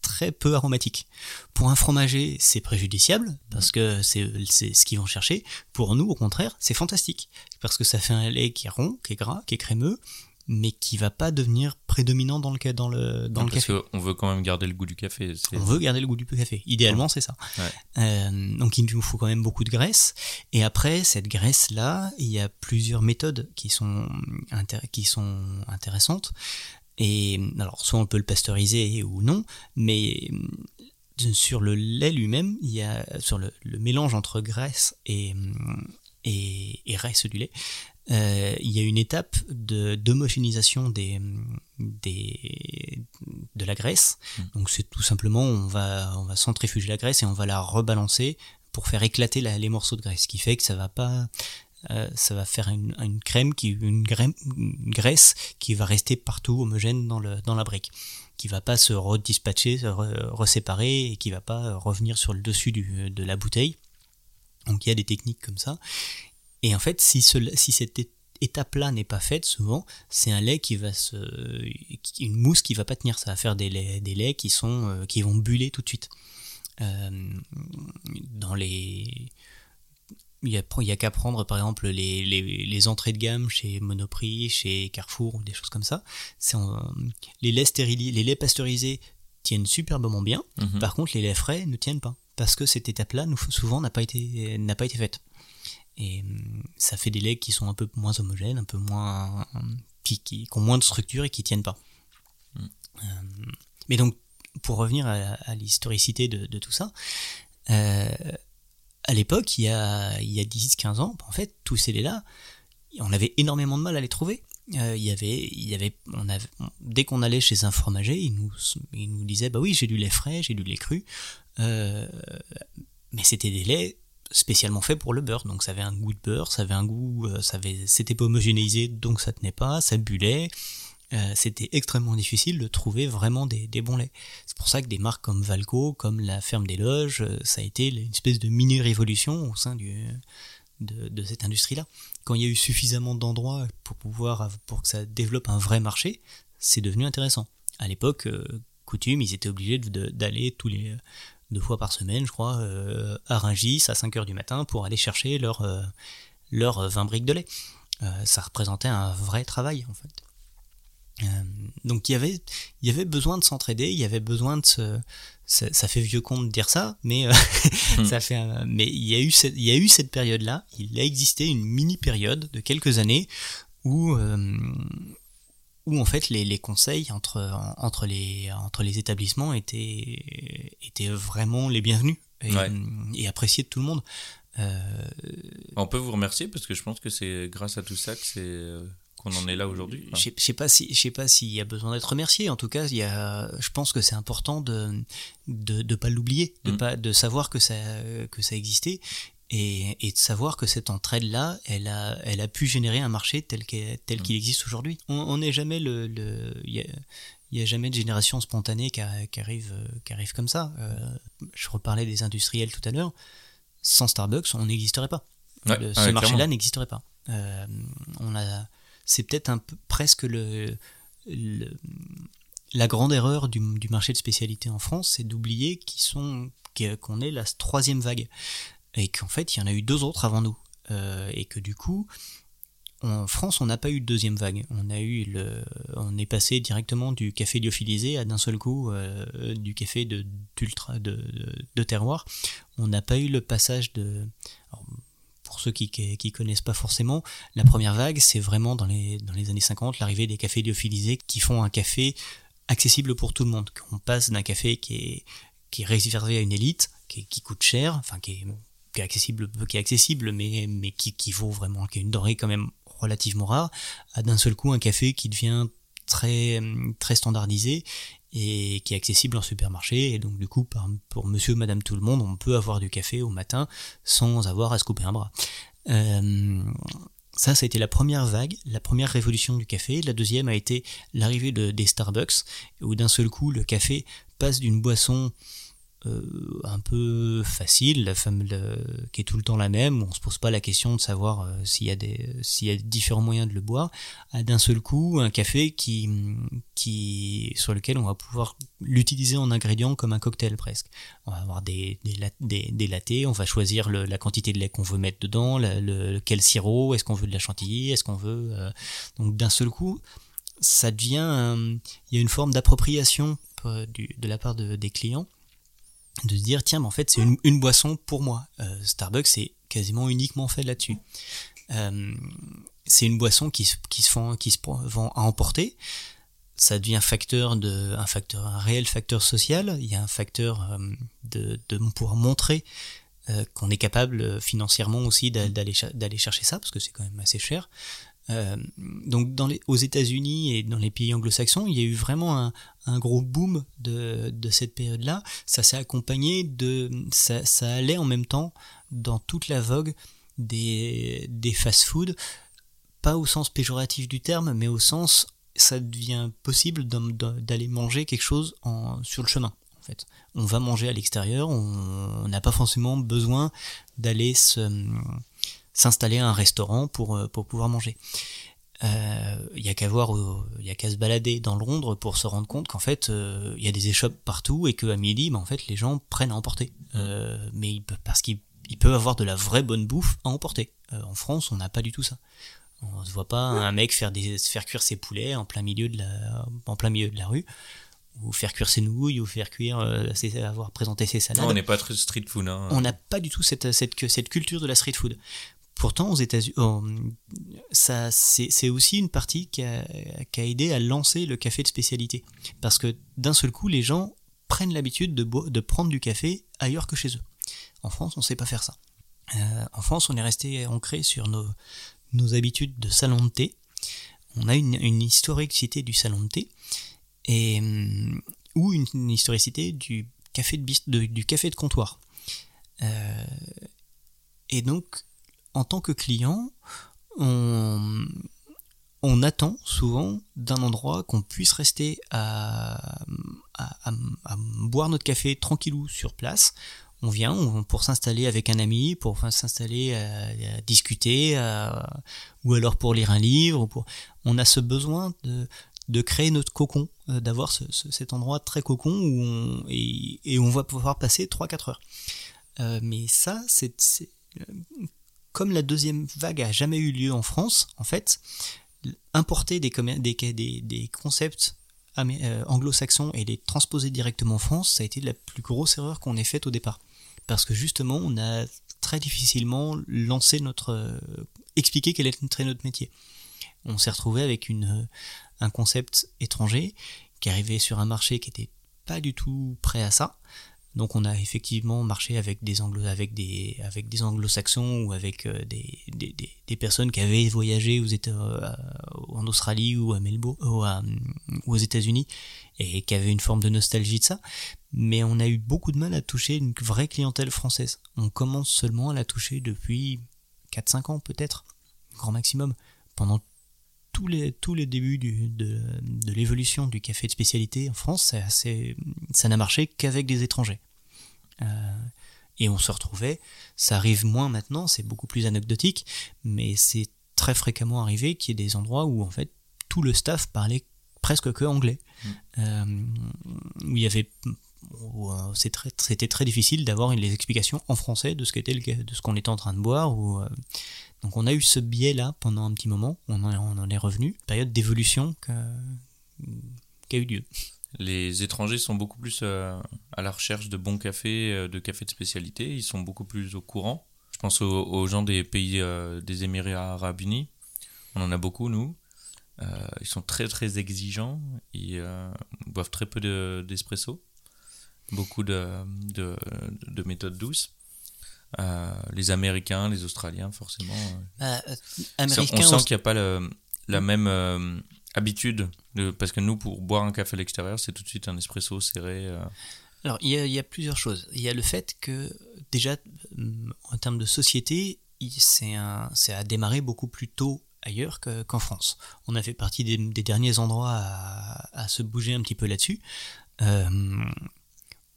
[SPEAKER 1] très peu aromatique. Pour un fromager, c'est préjudiciable parce que c'est ce qu'ils vont chercher. Pour nous, au contraire, c'est fantastique parce que ça fait un lait qui est rond, qui est gras, qui est crémeux, mais qui va pas devenir prédominant dans le dans le dans le
[SPEAKER 2] parce café. on veut quand même garder le goût du café.
[SPEAKER 1] On veut garder le goût du café. Idéalement, c'est ça. Euh, donc il nous faut quand même beaucoup de graisse. Et après cette graisse là, il y a plusieurs méthodes qui sont qui sont intéressantes. Et alors, soit on peut le pasteuriser ou non, mais euh, sur le lait lui-même, il y a sur le, mélange entre graisse et, et, et reste du lait, euh, il y a une étape de d'homogénéisation des, des de la graisse. Hmm. Donc c'est tout simplement on va on va centrifuger la graisse et on va la rebalancer pour faire éclater les morceaux de graisse, ce qui fait que ça va pas euh, ça va faire une, crème, qui, une, graisse qui va rester partout homogène dans, le, dans la brique, qui va pas se redispatcher, se reséparer et qui va pas revenir sur le dessus du, de la bouteille. Donc il y a des techniques comme ça. Et en fait, si, ce, si cette étape-là n'est pas faite, souvent, c'est un lait qui va se, une mousse qui va pas tenir. Ça va faire des laits, des laits qui sont, euh, qui vont buller tout de suite. Euh, dans les il y a, a qu'à prendre par exemple les, les, les, entrées de gamme chez Monoprix, chez Carrefour ou des choses comme ça. Les laits stérilisés, les laits pasteurisés tiennent superbement bien. Mhm. Par contre, les laits frais ne tiennent pas parce que cette étape-là, souvent, n'a pas été n'a pas été faite. Et hum, ça fait des laits qui sont un peu moins homogènes, un peu moins qui, qui, ont moins de structure et qui tiennent pas. Mm. mais donc, pour revenir à, l'historicité de, tout ça, à l'époque, il y a, a 10-15 ans, en fait, tous ces laits-là, on avait énormément de mal à les trouver. Euh, il y avait, il y avait, on avait, dès qu'on allait chez un fromager, il nous, il nous disait, bah oui, j'ai du lait frais, j'ai du lait cru, euh, mais c'était des laits spécialement faits pour le beurre, donc ça avait un goût de beurre, ça avait un goût, euh, ça avait, c'était pas homogénéisé, donc ça tenait pas, ça bullait. C'était extrêmement difficile de trouver vraiment des, bons laits. C'est pour ça que des marques comme Valco, comme la ferme des loges, ça a été une espèce de mini révolution au sein de, cette industrie-là. Quand il y a eu suffisamment d'endroits pour pouvoir pour que ça développe un vrai marché, c'est devenu intéressant. À l'époque, euh, coutume, ils étaient obligés d'aller tous les deux fois par semaine, je crois, euh, à Rungis à 5 heures du matin pour aller chercher leur, euh, leur 20 briques de lait. ça représentait un vrai travail en fait. Donc il y avait, il y avait besoin de s'entraider, il y avait besoin de se, ça, fait vieux con de dire ça, mais euh, hmm. ça fait, mais il y a eu cette, il y a eu cette période-là. Il a existé une mini période de quelques années où euh, où en fait les, les, conseils entre entre les entre les établissements étaient étaient vraiment les bienvenus et, appréciés de tout le monde.
[SPEAKER 2] Euh, On peut vous remercier parce que je pense que c'est grâce à tout ça que c'est qu'on en est là aujourd'hui.
[SPEAKER 1] Je sais pas si je sais pas s'il y a besoin d'être remercié. En tout cas, il y a, je pense que c'est important de de, de pas l'oublier, de mm. pas de savoir que ça que ça existait et, et de savoir que cette entraide là, elle a elle a pu générer un marché tel qu'il mm. qu'il existe aujourd'hui. On n'est jamais le, il y a, jamais de génération spontanée qui, qui arrive qui arrive comme ça. Euh, je reparlais des industriels tout à l'heure. Sans Starbucks, on n'existerait pas. ce marché-là n'existerait pas. Euh, on a c'est peut-être un peu presque le, la grande erreur du, marché de spécialité en France, c'est d'oublier qu'on est la troisième vague et qu'en fait il y en a eu deux autres avant nous euh, et que du coup en France on n'a pas eu de deuxième vague. On a eu le, on est passé directement du café lyophilisé à d'un seul coup euh, du café de, terroir. On n'a pas eu le passage de pour ceux qui, qui, connaissent pas forcément, la première vague, c'est vraiment dans les, années 50, l'arrivée des cafés lyophilisés qui font un café accessible pour tout le monde. On passe d'un café qui est, réservé à une élite, qui, coûte cher, enfin qui est, accessible, qui est accessible, mais, qui, vaut vraiment, qui est une denrée quand même relativement rare, à d'un seul coup un café qui devient très standardisé et qui est accessible en supermarché. Et donc du coup, pour monsieur, madame, tout le monde, on peut avoir du café au matin sans avoir à se couper un bras. Euh, ça, ça a été la première vague, la première révolution du café. La deuxième a été l'arrivée de, des Starbucks, où d'un seul coup, le café passe d'une boisson euh, un peu facile, la femme qui est tout le temps la même, on se pose pas la question de savoir euh, s'il y a y a différents moyens de le boire, à d'un seul coup un café qui qui sur lequel on va pouvoir l'utiliser en ingrédient comme un cocktail presque. On va avoir des des, des, lattés, on va choisir la quantité de lait qu'on veut mettre dedans, le, quel sirop, est-ce qu'on veut de la chantilly, est-ce qu'on veut euh, donc d'un seul coup ça devient il y a une forme d'appropriation de la part de, des clients de se dire tiens mais en fait c'est une, boisson pour moi. Euh, Starbucks c'est quasiment uniquement fait là-dessus. Euh, c'est une boisson qui, qui se font, qui se vend à emporter. Ça devient facteur de un facteur un réel facteur social. Il y a un facteur euh, de, de pouvoir montrer qu'on est capable financièrement aussi d'aller chercher ça parce que c'est quand même assez cher euh, donc aux États-Unis et dans les pays anglo-saxons, il y a eu vraiment un, gros boom de, cette période-là. Ça s'est accompagné de, ça, allait en même temps dans toute la vogue des, des fast-food, pas au sens péjoratif du terme, mais au sens ça devient possible d'aller manger quelque chose sur le chemin. En fait, on va manger à l'extérieur, on n'a pas forcément besoin d'aller se s'installer à un restaurant pour, euh, pour pouvoir manger. Il euh, y a qu'à voir, il y a qu'à se balader dans Londres pour se rendre compte qu'en fait, il euh, y a des échoppes partout et qu'à midi, bah, en fait, les gens prennent à emporter. mais ils peuvent, parce qu'ils peuvent avoir de la vraie bonne bouffe à emporter. en France, on n'a pas du tout ça. On se voit pas un mec faire des, faire cuire ses poulets en plein milieu de la, en plein milieu de la rue ou faire cuire ses nouilles, ou faire cuire, avoir présenté ses salades.
[SPEAKER 2] on n'est pas très street food. Hein.
[SPEAKER 1] On n'a pas du tout cette, cette, cette culture de la street food Pourtant, aux États-Unis, oh, c'est aussi une partie qui a, aidé à lancer le café de spécialité. Parce que d'un seul coup, les gens prennent l'habitude de, prendre du café ailleurs que chez eux. En France, on ne sait pas faire ça. Euh, en France, on est resté ancré sur nos, habitudes de salon de thé. On a une, historicité du salon de thé ou une, historicité du café de, du café de comptoir. Euh, et donc, en tant que client, on, attend souvent d'un endroit qu'on puisse rester à, boire notre café tranquillou sur place. On vient pour s'installer avec un ami, pour s'installer à, discuter, ou alors pour lire un livre. On a ce besoin de, créer notre cocon, euh, d'avoir cet endroit très cocon où on, et, on va pouvoir passer 3-4 heures. Euh, mais ça, c'est comme la deuxième vague a jamais eu lieu en France, en fait, importer des, concepts euh, anglo-saxons et les transposer directement en France, ça a été la plus grosse erreur qu'on ait faite au départ. Parce que justement, on a très difficilement lancé notre... Euh, expliqué quel était notre métier. On s'est retrouvé avec euh, un concept étranger qui arrivait sur un marché qui était pas du tout prêt à ça. Donc on a effectivement marché avec des anglo avec des avec des anglo-saxons ou avec euh, des, des, des, personnes qui avaient voyagé aux États, euh, en Australie ou à Melbourne ou, aux États-Unis et qui avaient une forme de nostalgie de ça. Mais on a eu beaucoup de mal à toucher une vraie clientèle française. On commence seulement à la toucher depuis 4-5 ans peut-être, grand maximum. Pendant tous les, tous les débuts du, de, de l'évolution du café de spécialité en France, ça n'a marché qu'avec des étrangers. Euh, et on se retrouvait, ça arrive moins maintenant, c'est beaucoup plus anecdotique, mais c'est très fréquemment arrivé qu'il y ait des endroits où en fait tout le staff parlait presque que anglais, mm. euh, où il y avait euh, c'était très, difficile d'avoir les explications en français de ce qu'était de ce qu'on était en train de boire ou donc on a eu ce biais là pendant un petit moment, on en, est revenu, période d'évolution qui a eu lieu.
[SPEAKER 2] Les étrangers sont beaucoup plus euh, à la recherche de bons cafés, euh, de cafés de spécialité, ils sont beaucoup plus au courant. Je pense aux, gens des pays euh, des Émirats arabes unis, on en a beaucoup nous. ils sont très très exigeants, ils boivent très peu d'espresso, beaucoup de, de méthodes douces. Euh, les Américains, les Australiens, forcément. Euh. Bah, on sent qu'il n'y a pas la même euh, habitude, de, parce que nous, pour boire un café à l'extérieur, c'est tout de suite un espresso serré.
[SPEAKER 1] Alors, il y, a, plusieurs choses. Il y a le fait que, déjà, en termes de société, c'est à démarrer beaucoup plus tôt ailleurs qu'en France. On a fait partie des, derniers endroits à, à, se bouger un petit peu là-dessus. Euh,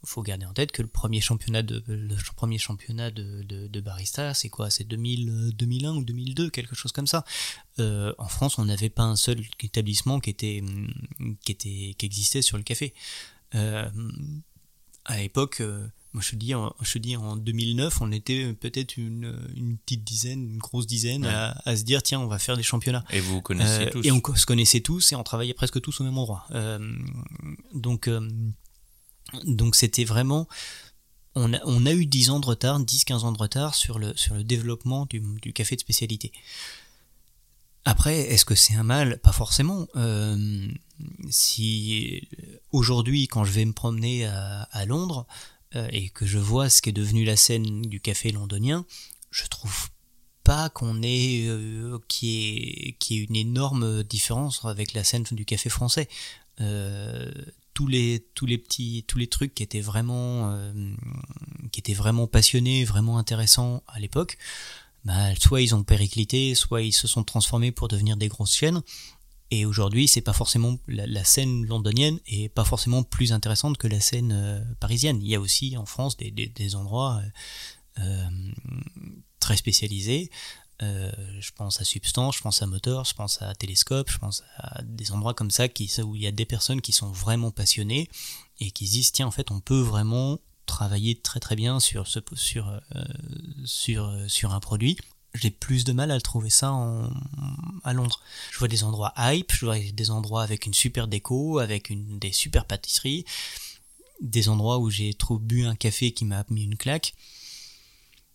[SPEAKER 1] faut garder en tête que le premier championnat de, le premier championnat de, de, barista, c'est quoi? C'est 2000, 2001 ou 2002, quelque chose comme ça. Euh, en France, on n'avait pas un seul établissement qui était, qui était, qui existait sur le café. Euh, à l'époque, euh, moi je dis, en, je dis en 2009, on était peut-être une, une, petite dizaine, une grosse dizaine à, à, se dire tiens, on va faire des championnats.
[SPEAKER 2] Et vous vous connaissez tous.
[SPEAKER 1] Et on se connaissait tous et on travaillait presque tous au même endroit. donc donc c'était vraiment... On a, eu 10 ans de retard, 10-15 ans de retard sur le, sur le développement du, café de spécialité. Après, est-ce que c'est un mal? Pas forcément. Euh, si aujourd'hui, quand je vais me promener à, Londres euh, et que je vois ce qu'est devenu la scène du café londonien, je trouve pas qu'on ait euh, qui est qui est une énorme différence avec la scène du café français. Tous les tous les petits tous les trucs qui étaient vraiment euh, qui étaient vraiment passionnés, vraiment intéressants à l'époque, bah, soit ils ont périclité, soit ils se sont transformés pour devenir des grosses chaînes. Et aujourd'hui, c'est pas forcément la, scène londonienne est pas forcément plus intéressante que la scène euh, parisienne. Il y a aussi en France des, des, des endroits euh, très spécialisés euh, je pense à Substance, je pense à Motor, je pense à Télescope, je pense à des endroits comme ça qui, où il y a des personnes qui sont vraiment passionnées et qui se disent tiens en fait on peut vraiment travailler très très bien sur ce sur euh, sur euh, sur un produit j'ai plus de mal à trouver ça à Londres. Je vois des endroits hype, je vois des endroits avec une super déco, avec une, des super pâtisseries, des endroits où j'ai trop bu un café qui m'a mis une claque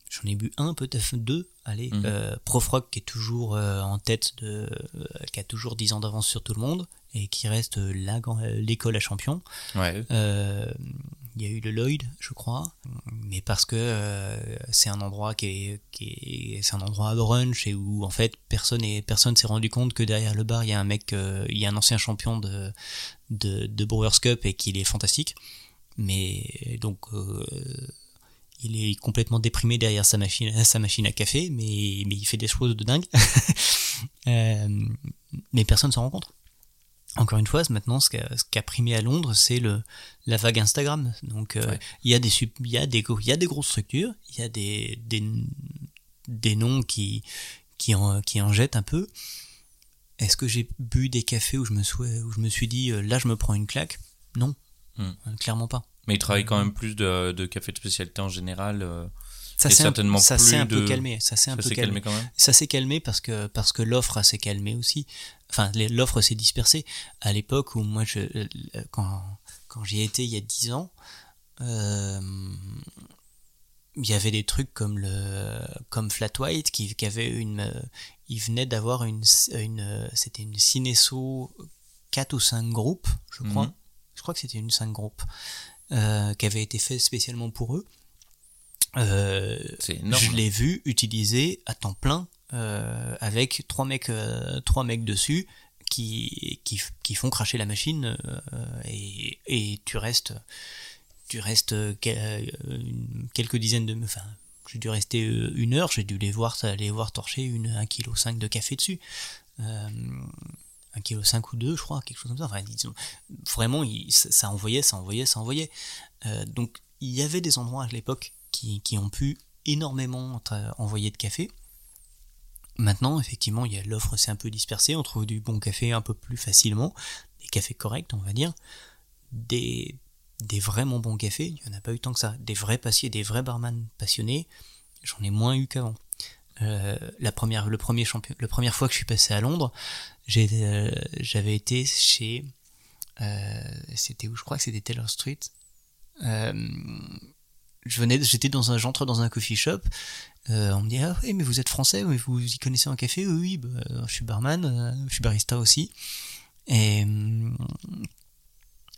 [SPEAKER 1] J'en ai bu un, peut-être deux. Allez, euh, Profrock qui est toujours euh, en tête de, euh, qui a toujours 10 ans d'avance sur tout le monde et qui reste l'école à champion.
[SPEAKER 2] Ouais.
[SPEAKER 1] Il y a eu le Lloyd, je crois, mais parce que c'est un endroit qui est, qui est c'est un endroit à brunch et où en fait personne est personne s'est rendu compte que derrière le bar il y a un mec, il y a un ancien champion de de, de Brewers Cup et qu'il est fantastique. Mais donc il est complètement déprimé derrière sa machine, sa machine à café, mais, mais il fait des choses de dingue. Euh, mais personne s'en rend compte. Encore une fois, maintenant, ce qu'a primé à Londres, c'est la vague Instagram. Donc, euh,
[SPEAKER 2] Ouais.
[SPEAKER 1] il y a des y a des y a des grosses structures, il y a des des, des noms qui qui en qui en jettent un peu. Est-ce que j'ai bu des cafés où je me suis où je me suis dit euh, là je me prends une claque? Non,
[SPEAKER 2] Hmm.
[SPEAKER 1] Clairement pas.
[SPEAKER 2] Mais il travaille quand même plus de, de café de spécialité en général. euh,
[SPEAKER 1] Ça s'est un, ça
[SPEAKER 2] plus
[SPEAKER 1] un peu calmé. Ça s'est un
[SPEAKER 2] ça
[SPEAKER 1] peu calmé.
[SPEAKER 2] calmé quand même.
[SPEAKER 1] Ça s'est calmé parce que parce que l'offre s'est calmée aussi. Enfin, l'offre s'est dispersée. À l'époque où moi, je, euh, quand quand j'y étais il y a 10 ans, euh, il y avait des trucs comme le comme Flat White qui, qui avait une, il venait d'avoir une une c'était une Cineso 4 ou 5 groupes, je crois.
[SPEAKER 2] Mhm.
[SPEAKER 1] Je crois que c'était une 5 groupes euh, qui avait été fait spécialement pour eux. Euh, je l'ai vu utiliser à temps plein euh, avec trois mecs, euh, trois mecs dessus qui, qui, qui font cracher la machine et, et tu restes, tu restes quelques dizaines de, enfin, j'ai dû rester une heure, j'ai dû les voir, les voir torcher une 1,5 kg de café dessus. Euh, 1,5 kg ou 2 je crois, quelque chose comme ça. Enfin, vraiment, ça, envoyait, ça envoyait, ça envoyait. Euh, donc, il y avait des endroits à l'époque qui, ont pu énormément tra- envoyer de café. Maintenant, effectivement, il y a l'offre s'est un peu dispersée, on trouve du bon café un peu plus facilement, des cafés corrects, on va dire, des, des vraiment bons cafés, il n'y en a pas eu tant que ça, des vrais passiers, des vrais barman passionnés, j'en ai moins eu qu'avant. Euh, la première, le premier champion, la première fois que je suis passé à Londres, euh, j'avais été chez, euh, c'était où? Je crois que c'était Taylor Street. Je venais, j'étais dans un, j'entre dans un coffee shop. on me dit ah oui mais vous êtes français, mais vous y connaissez un café? Oui bah, je suis barman, je suis barista aussi. Et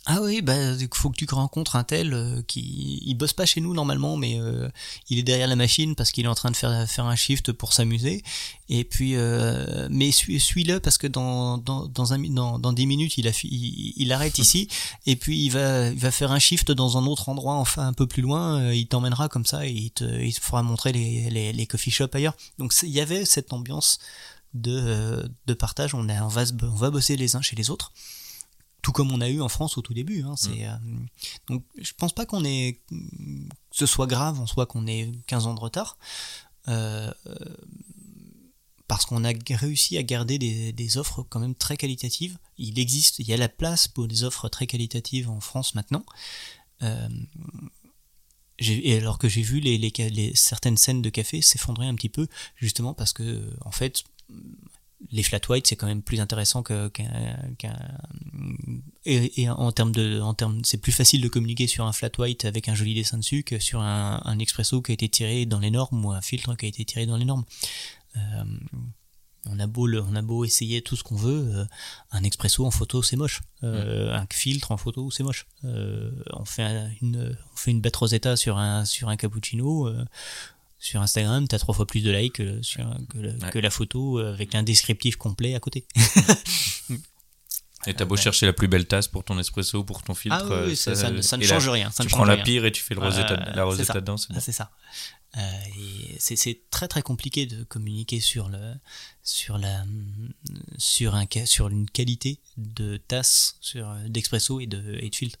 [SPEAKER 1] ah oui bah il faut que tu rencontres un tel euh, qui il bosse pas chez nous normalement mais euh, il est derrière la machine parce qu'il est en train de faire faire un shift pour s'amuser. Et puis euh, mais suis, suis-le parce que dans dans dans un dans, dans 10 minutes il a il, il arrête ici. Et puis il va il va faire un shift dans un autre endroit enfin un peu plus loin. Euh, il t'emmènera comme ça et il te il te fera montrer les les, les coffee shops ailleurs. Donc il y avait cette ambiance de euh, de partage. On a on va on va bosser les uns chez les autres tout comme on a eu en France au tout début. Hein, c'est, euh, donc je pense pas qu'on ait que ce soit grave en soi qu'on ait 15 ans de retard. Euh, parce qu'on a réussi à garder des, des offres quand même très qualitatives. Il existe, il y a la place pour des offres très qualitatives en France maintenant. Euh, et alors que j'ai vu les, les, ca- les- certaines scènes de café s'effondrer un petit peu, justement parce que en fait les flat white c'est quand même plus intéressant que- qu'un et, et en termes de en termes c'est plus facile de communiquer sur un flat white avec un joli dessin dessus que sur un, un expresso qui a été tiré dans les normes ou un filtre qui a été tiré dans les normes. Euh, on a beau le- on a beau essayer tout ce qu'on veut euh, un expresso en photo c'est moche. Euh, un filtre en photo c'est moche. On fait un- une on fait une bête rosetta sur un sur un cappuccino sur Instagram, t'as trois fois plus de likes que, sur, que, le-
[SPEAKER 2] Ouais.
[SPEAKER 1] que la photo euh, avec un descriptif complet à côté.
[SPEAKER 2] Et t'as beau
[SPEAKER 1] Ouais.
[SPEAKER 2] chercher la plus belle tasse pour ton espresso, pour ton filtre.
[SPEAKER 1] Ah oui,
[SPEAKER 2] euh,
[SPEAKER 1] ça, ça ne, ça ne
[SPEAKER 2] et
[SPEAKER 1] change rien. Ça
[SPEAKER 2] tu
[SPEAKER 1] ne
[SPEAKER 2] prends la
[SPEAKER 1] rien.
[SPEAKER 2] pire et tu fais le rosetta,
[SPEAKER 1] Euh,
[SPEAKER 2] la rosetta dedans. c'est bon.
[SPEAKER 1] ça. Euh, c'est très très compliqué de communiquer sur le sur la sur un ca- sur une qualité de tasse sur d'expresso et de et de filtre.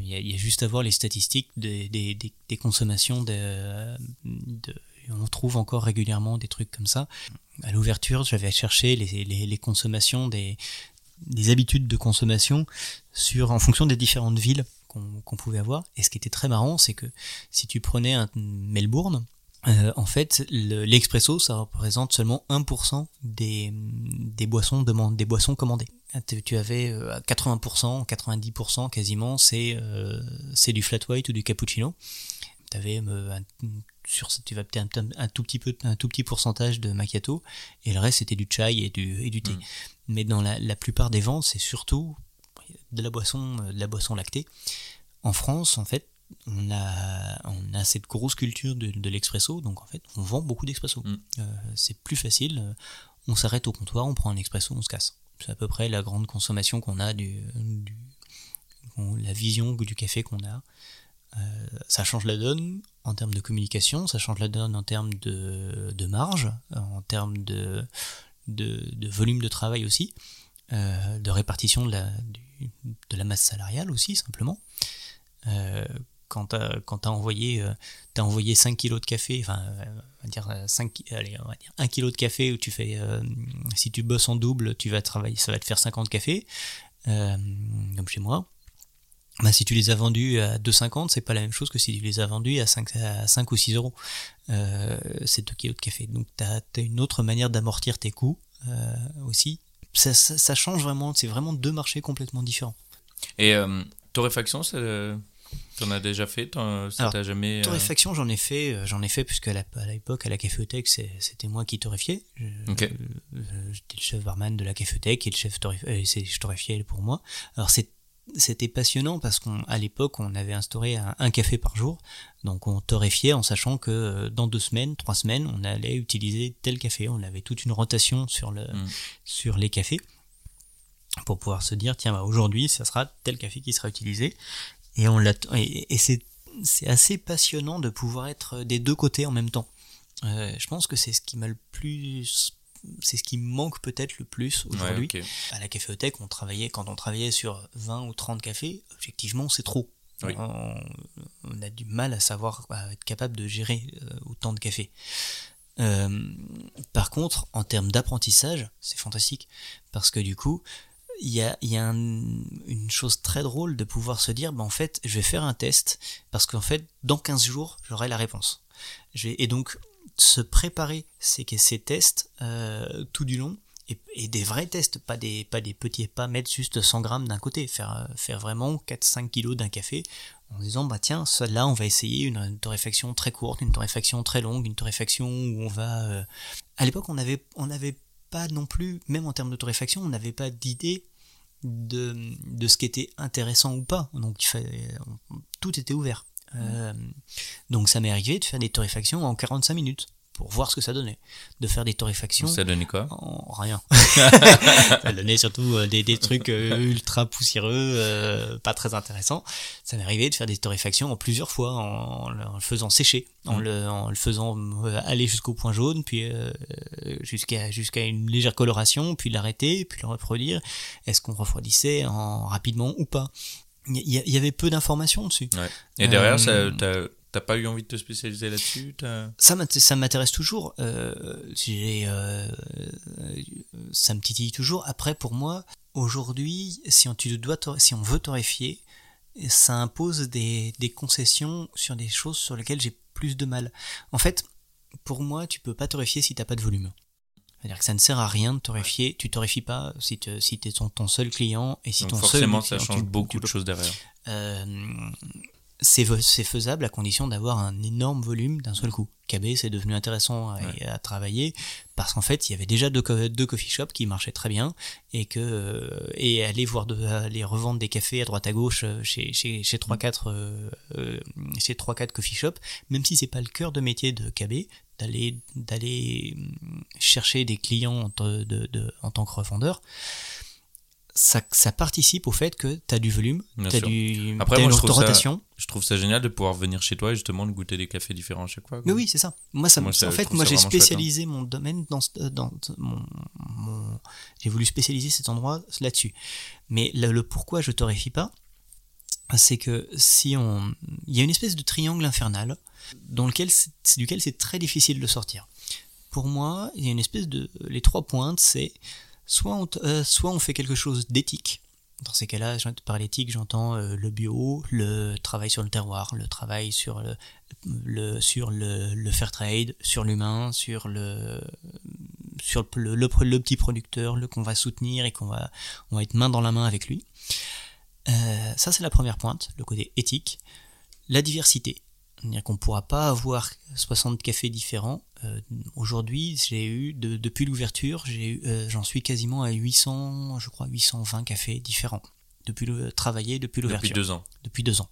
[SPEAKER 1] Il y, a, juste à voir les statistiques des, consommations de, de on trouve encore régulièrement des trucs comme ça. À l'ouverture, j'avais cherché les, les, les consommations des des habitudes de consommation sur en fonction des différentes villes qu'on pouvait avoir. Et ce qui était très marrant, c'est que si tu prenais Melbourne, euh, en fait, le- l'expresso, ça représente seulement 1% des, des boissons commandées. Ah, Tu tu avais euh, à 80%, 90% quasiment, c'est euh, c'est du flat white ou du cappuccino. T'avais, euh, un- sur tu vas peut-être un, tout petit peu un tout petit pourcentage de macchiato et le reste c'était du chai et du et du thé. Mm. Mais dans la, la plupart des ventes, c'est surtout de la boisson de la boisson lactée. En France, en fait, on a, on a cette grosse culture de, de l'expresso, donc en fait, on vend beaucoup d'expresso. Mm. Euh, c'est plus facile, on s'arrête au comptoir, on prend un expresso, on se casse. C'est à peu près la grande consommation qu'on a du, la vision du café qu'on a. Euh, ça change la donne en termes de communication, ça change la donne en termes de, de marge, en termes de, de, de, volume de travail aussi, euh, de répartition de la, de la masse salariale aussi, simplement. Euh, quand tu as, envoyé, euh, envoyé 5 kilos de café, enfin, euh, on va dire, 5, allez, on va dire 1 kilo de café où tu fais, si tu bosses en double, tu vas travailler, ça va te faire 50 cafés, comme chez moi. Bah, si tu les as vendus à 2,50, c'est pas la même chose que si tu les as vendus à 5, à 5 ou 6 euros. Euh, c'est 2 kilos de café. Donc tu as, une autre manière d'amortir tes coûts aussi. Ça, ça, change vraiment, c'est vraiment deux marchés complètement différents.
[SPEAKER 2] Et torréfaction, ça, T'en as déjà fait Ça t'a jamais.
[SPEAKER 1] Euh, torréfaction, j'en ai fait, euh, j'en ai fait puisque à l'époque à la caféothèque, c'était moi qui torréfiais. J'étais le chef barman de la caféothèque et le chef torréfiait, je torréfiais pour moi. Alors c'était passionnant parce qu'à l'époque, on avait instauré un, café par jour. Donc on torréfiait en sachant que euh, dans deux semaines, trois semaines, on allait utiliser tel café. On avait toute une rotation sur, le, mm. sur les cafés pour pouvoir se dire, tiens, bah, aujourd'hui, ça sera tel café qui sera utilisé. Et, on l'a, et, c'est, c'est assez passionnant de pouvoir être des deux côtés en même temps. Euh, je pense que c'est ce qui m'a le plus c'est ce qui me manque peut-être le plus aujourd'hui. À la caféothèque, on travaillait, quand on travaillait sur 20 ou 30 cafés, objectivement, c'est trop. On, a du mal à savoir, à être capable de gérer euh, autant de cafés. Euh, par contre, en termes d'apprentissage, c'est fantastique. Parce que du coup, il y a, une chose très drôle de pouvoir se dire, bah, en fait, je vais faire un test, parce qu'en fait, dans 15 jours, j'aurai la réponse. Et donc, se préparer ces, ces tests euh, tout du long, et, des vrais tests, pas des, petits, pas mettre juste 100 grammes d'un côté, faire, faire vraiment 4-5 kilos d'un café, en disant, bah tiens, là, on va essayer une, torréfaction très courte, une torréfaction très longue, une torréfaction où on va... Euh, à l'époque, on on avait pas non plus, même en termes de torréfaction, on n'avait pas d'idée de, de, ce qui était intéressant ou pas. Donc tout était ouvert. Euh, donc ça m'est arrivé de faire des torréfactions en 45 minutes pour voir ce que ça donnait. De faire des torréfactions.
[SPEAKER 2] Ça donnait quoi
[SPEAKER 1] Rien. ça donnait surtout euh, des, des trucs euh, ultra poussiéreux, euh, pas très intéressants. Ça m'est arrivé de faire des torréfactions en plusieurs fois, en, le faisant sécher, en, mm. le, en le faisant aller jusqu'au point jaune, puis jusqu'à jusqu'à une légère coloration, puis l'arrêter, puis le reproduire. Est-ce qu'on refroidissait en, rapidement ou pas? Il y, avait peu d'informations dessus.
[SPEAKER 2] Ouais. Et derrière, ça, T'as pas eu envie de te spécialiser là-dessus
[SPEAKER 1] Ça m'intéresse toujours. Euh, euh, ça me titille toujours. Après, pour moi, aujourd'hui, si on, tu dois, si on veut torréfier, ça impose des, des concessions sur des choses sur lesquelles j'ai plus de mal. En fait, pour moi, tu peux pas torréfier si t'as pas de volume. C'est-à-dire que ça ne sert à rien de torréfier. Tu torréfies pas si tu si es ton, seul client et si ton
[SPEAKER 2] forcément,
[SPEAKER 1] seul
[SPEAKER 2] ça change beaucoup de choses derrière.
[SPEAKER 1] Euh, c'est faisable à condition d'avoir un énorme volume d'un seul coup. KB, c'est devenu intéressant à, travailler parce qu'en fait, il y avait déjà deux, deux coffee shops qui marchaient très bien et que euh, et aller voir de, aller revendre des cafés à droite à gauche euh, chez chez chez 3 4 euh, euh, chez 3 4 coffee shops, même si c'est pas le cœur de métier de KB, d'aller d'aller hum, chercher des clients de, de, en tant que revendeur ça, ça, participe au fait que tu as du volume, tu as, du,
[SPEAKER 2] Après, moi, je trouve rotation. Ça, je trouve ça génial de pouvoir venir chez toi et justement de goûter des cafés différents à chaque fois.
[SPEAKER 1] Mais oui, c'est ça. Moi, ça, en fait, moi j'ai hein. spécialisé mon domaine dans, dans mon, mon j'ai voulu spécialiser cet endroit là-dessus. Mais le, pourquoi je torréfie pas, c'est que si on, il y a une espèce de triangle infernal dans lequel duquel c'est très difficile de sortir. Pour moi, il y a une espèce de, les trois pointes, c'est soit on, euh, soit on fait quelque chose d'éthique. Dans ces cas-là, par l'éthique, j'entends euh, le bio, le travail sur le terroir, le travail sur le, sur le, fair trade, sur l'humain, sur le sur le, petit producteur, le qu'on va soutenir et qu'on va on va être main dans la main avec lui. Euh, ça c'est la première pointe, le côté éthique. La diversité. C'est-à-dire qu'on ne pourra pas avoir 60 cafés différents. Euh, aujourd'hui, j'ai eu, depuis l'ouverture, euh, j'en suis quasiment à 800, je crois, 820 cafés différents. Depuis le travailler depuis l'ouverture.
[SPEAKER 2] Depuis deux ans.
[SPEAKER 1] Depuis deux ans.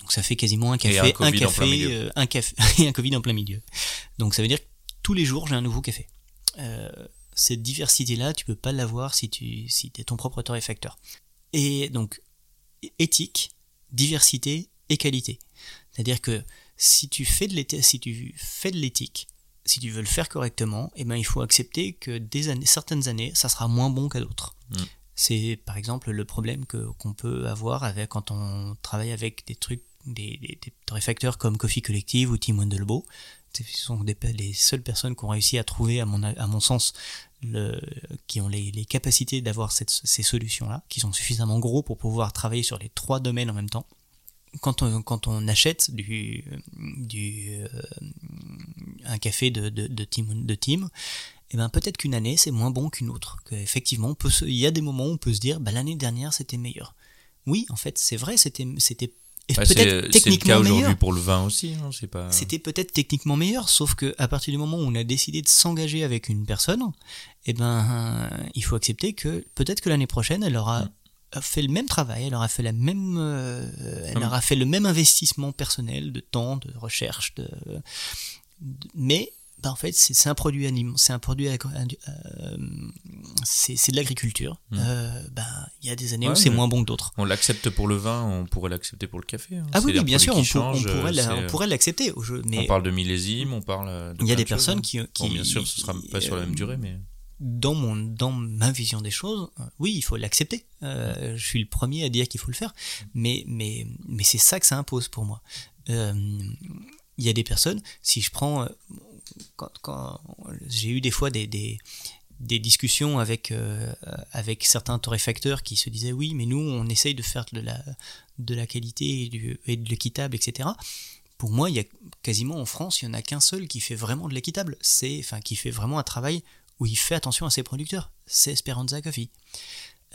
[SPEAKER 1] Donc ça fait quasiment un café, un, café, euh, un café et un Covid en plein milieu. Donc ça veut dire que tous les jours j'ai un nouveau café. cette diversité-là, tu peux pas l'avoir si tu si es ton propre torréfacteur. Et donc éthique, diversité et qualité. C'est-à-dire que si tu fais de l'éthique, si tu fais de l'éthique, si tu veux le faire correctement, eh ben il faut accepter que des années, certaines années, ça sera moins bon qu'à d'autres. Mm. C'est par exemple le problème qu'on peut avoir avec quand on travaille avec des trucs, des, des, torréfacteurs comme Coffee Collective ou Tim Wendelbo. Ce sont les seules personnes qui ont réussi à trouver, à mon, à mon sens, le, qui ont les, les capacités d'avoir ces solutions-là, qui sont suffisamment gros pour pouvoir travailler sur les trois domaines en même temps quand on, quand on achète du, du, euh, un café de, de, de team, de team eh ben peut-être qu'une année c'est moins bon qu'une autre. Qu'effectivement, peut il y a des moments où on peut se dire bah, l'année dernière c'était meilleur. Oui, en fait, c'est vrai, c'était c'était
[SPEAKER 2] bah, peut-être techniquement le cas aujourd'hui pour le vin aussi. Hein, pas...
[SPEAKER 1] C'était peut-être techniquement meilleur, sauf que à partir du moment où on a décidé de s'engager avec une personne, eh ben il faut accepter que peut-être que l'année prochaine elle aura mm a fait le même travail, elle aura fait la même, euh, elle hum. aura fait le même investissement personnel de temps, de recherche, de, mais bah en fait c'est un produit aliment, c'est un produit euh, c'est de l'agriculture. Hum. Euh, ben il y a des années où c'est moins bon que d'autres.
[SPEAKER 2] On l'accepte pour le vin, on pourrait l'accepter pour le café. Hein.
[SPEAKER 1] Ah oui, bien sûr, on, on, pourrait l'accepter.
[SPEAKER 2] Mais on parle de millésime, on parle.
[SPEAKER 1] il y a des personnes hein. qui, qui
[SPEAKER 2] bien sûr, ce sera pas sur la même durée, mais
[SPEAKER 1] dans mon dans ma vision des choses, euh, oui, il faut l'accepter. Euh, je suis le premier à dire qu'il faut le faire, mais mais mais c'est ça que ça impose pour moi. Euh, il y a des personnes, si je prends quand, quand j'ai eu des fois des, des discussions avec avec certains torréfacteurs qui se disaient oui mais nous on essaye de faire de la de la qualité et, de l'équitable etc pour moi il y a quasiment en France il y en a qu'un seul qui fait vraiment de l'équitable c'est enfin qui fait vraiment un travail où il fait attention à ses producteurs. C'est Esperanza Coffee.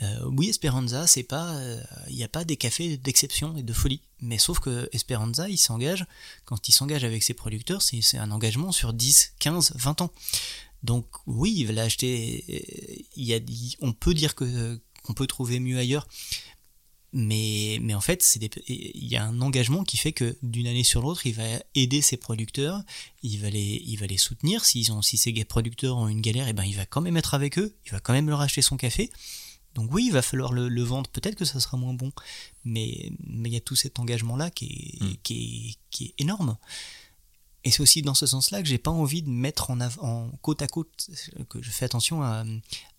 [SPEAKER 1] Euh, oui, Esperanza, c'est pas, euh, il n'y a pas des cafés d'exception et de folie, mais sauf que Esperanza, il s'engage, quand il s'engage avec ses producteurs, c'est un engagement sur 10, 15, 20 ans. Donc oui, il va l'acheter, euh, on peut dire que qu'on peut trouver mieux ailleurs, mais, mais en fait, il y a un engagement qui fait que d'une année sur l'autre, il va aider ses producteurs, il va les, il va les soutenir. S'ils ont, si ces producteurs ont une galère, et eh ben, il va quand même être avec eux, il va quand même leur acheter son café. Donc oui, il va falloir le, vendre. Peut-être que ça sera moins bon, mais mais il y a tout cet engagement-là qui est, mm. qui, est, qui est énorme. Et c'est aussi dans ce sens-là que j'ai pas envie de mettre en, en côte à côte, que je fais attention à,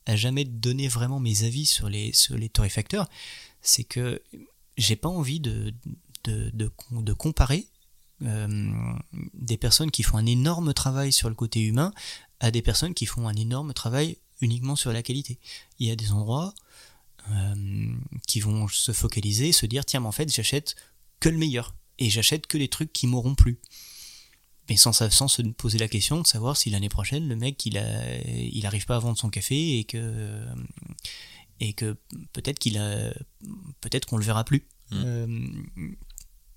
[SPEAKER 1] à jamais donner vraiment mes avis sur les, sur les torréfacteurs c'est que j'ai pas envie de, de, de, comparer euh, des personnes qui font un énorme travail sur le côté humain à des personnes qui font un énorme travail uniquement sur la qualité. Il y a des endroits euh, qui vont se focaliser, se dire tiens mais en fait j'achète que le meilleur et j'achète que les trucs qui m'auront plu. Mais sans, sans se poser la question de savoir si l'année prochaine le mec il a il arrive pas à vendre son café et que et que peut-être qu'il a peut-être qu'on le verra plus. Mmh. Euh,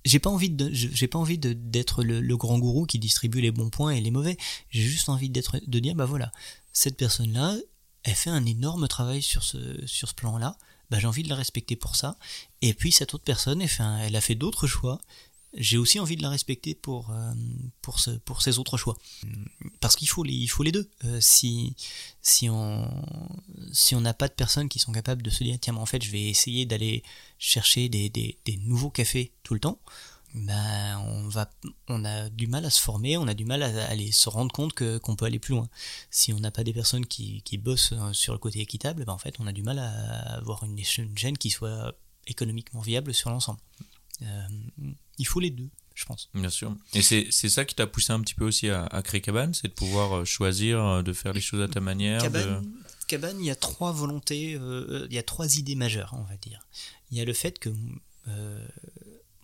[SPEAKER 1] j'ai pas envie de j'ai pas envie d'être le, grand gourou qui distribue les bons points et les mauvais. J'ai juste envie d'être de dire bah voilà cette personne là elle fait un énorme travail sur ce sur ce plan là. Bah, j'ai envie de la respecter pour ça. Et puis cette autre personne elle, fait elle a fait d'autres choix j'ai aussi envie de la respecter pour, euh, pour, ce, ses autres choix. Parce qu'il faut les, faut les deux. Euh, si, si on si n'a pas de personnes qui sont capables de se dire tiens mais en fait je vais essayer d'aller chercher des, des, nouveaux cafés tout le temps, ben on va on a du mal à se former, on a du mal à aller se rendre compte qu'on peut aller plus loin. Si on n'a pas des personnes qui, qui bossent euh, sur le côté équitable, ben en fait on a du mal à avoir une chaîne qui soit économiquement viable sur l'ensemble. Euh, il faut les deux, je pense.
[SPEAKER 2] Bien sûr. Et c'est ça qui t'a poussé un petit peu aussi à, créer Cabane, c'est de pouvoir euh, choisir euh, de faire les choses à ta manière.
[SPEAKER 1] Cabane, il y a trois volontés, il y a trois idées majeures, on va dire. Il y a le fait que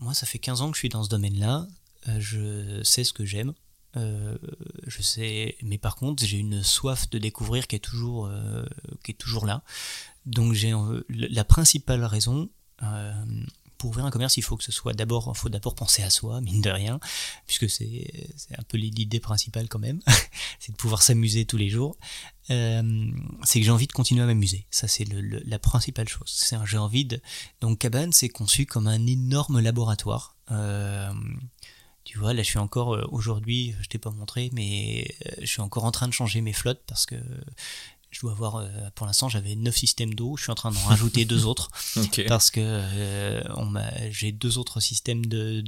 [SPEAKER 1] moi, ça fait 15 ans que je suis dans ce domaine-là, je sais ce que j'aime. je sais, mais par contre, j'ai une soif de découvrir qui est toujours, qui est toujours là. Donc, j'ai la principale raison, pour ouvrir un commerce, il faut que ce soit d'abord, faut d'abord penser à soi, mine de rien, puisque c'est un peu l'idée principale quand même, c'est de pouvoir s'amuser tous les jours. Euh, c'est que j'ai envie de continuer à m'amuser. Ça, c'est la principale chose. C'est j'ai envie de. Donc, cabane, c'est conçu comme un énorme laboratoire. Euh, tu vois, là, je suis encore euh, aujourd'hui, je t'ai pas montré, mais je suis encore en train de changer mes flottes parce que je dois avoir, euh, pour l'instant, j'avais 9 systèmes d'eau. Je suis en train d'en rajouter deux autres. Parce que euh, on j'ai deux autres systèmes de,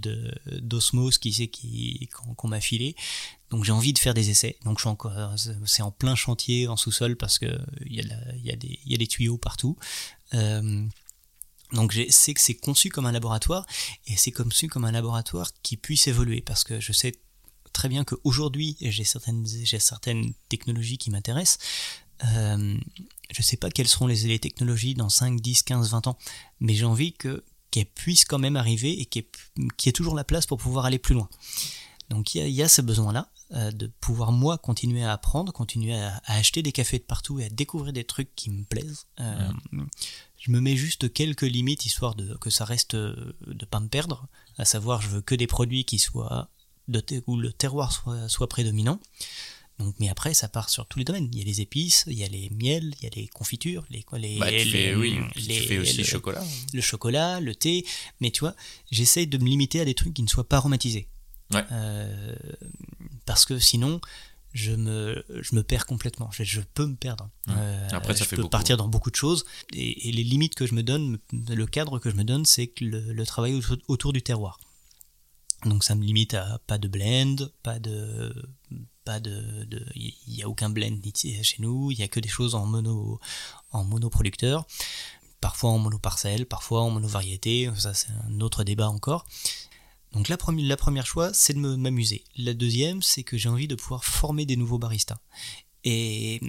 [SPEAKER 1] d'osmose qui c'est qui, qu'on, m'a filé. Donc j'ai envie de faire des essais. Donc je suis encore, c'est en plein chantier en sous-sol parce que il y a, il y a des, il y a des tuyaux partout. Euh, donc sais que c'est conçu comme un laboratoire et c'est conçu comme un laboratoire qui puisse évoluer parce que je sais très bien qu'aujourd'hui j'ai certaines, j'ai certaines technologies qui m'intéressent, euh, je sais pas quelles seront les, technologies dans 5, 10, 15, 20 ans, mais j'ai envie que qu'elles puissent quand même arriver et qu'il y, ait toujours la place pour pouvoir aller plus loin. Donc il y a, ce besoin-là euh, de pouvoir moi continuer à apprendre, continuer à, acheter des cafés de partout et à découvrir des trucs qui me plaisent. Euh, je me mets juste quelques limites histoire de que ça reste de pas me perdre, à savoir je veux que des produits qui soient de où le terroir soit, soit prédominant. Donc, mais après, ça part sur tous les domaines. Il y a les épices, il y a les miels, il y a les confitures, les quoi, les,
[SPEAKER 2] bah, tu fais, oui, tu fais aussi le, chocolat.
[SPEAKER 1] Le chocolat, le thé. Mais tu vois, j'essaye de me limiter à des trucs qui ne soient pas aromatisés.
[SPEAKER 2] Ouais.
[SPEAKER 1] Euh, parce que sinon, je me, je me perds complètement. Je, je peux me perdre.
[SPEAKER 2] Euh, Après, ça
[SPEAKER 1] je
[SPEAKER 2] fait
[SPEAKER 1] peux partir dans beaucoup de choses. Et, et, les limites que je me donne, le cadre que je me donne, c'est que le, le travail autour du terroir. Donc ça me limite à pas de blend, pas de pas de il n'y a aucun blend chez nous, il y a que des choses en mono en monoproducteur, parfois en monoparcelle, parfois en monovariété, ça c'est un autre débat encore. Donc la première, la choix, c'est de m'amuser. La deuxième, c'est que j'ai envie de pouvoir former des nouveaux baristas. Et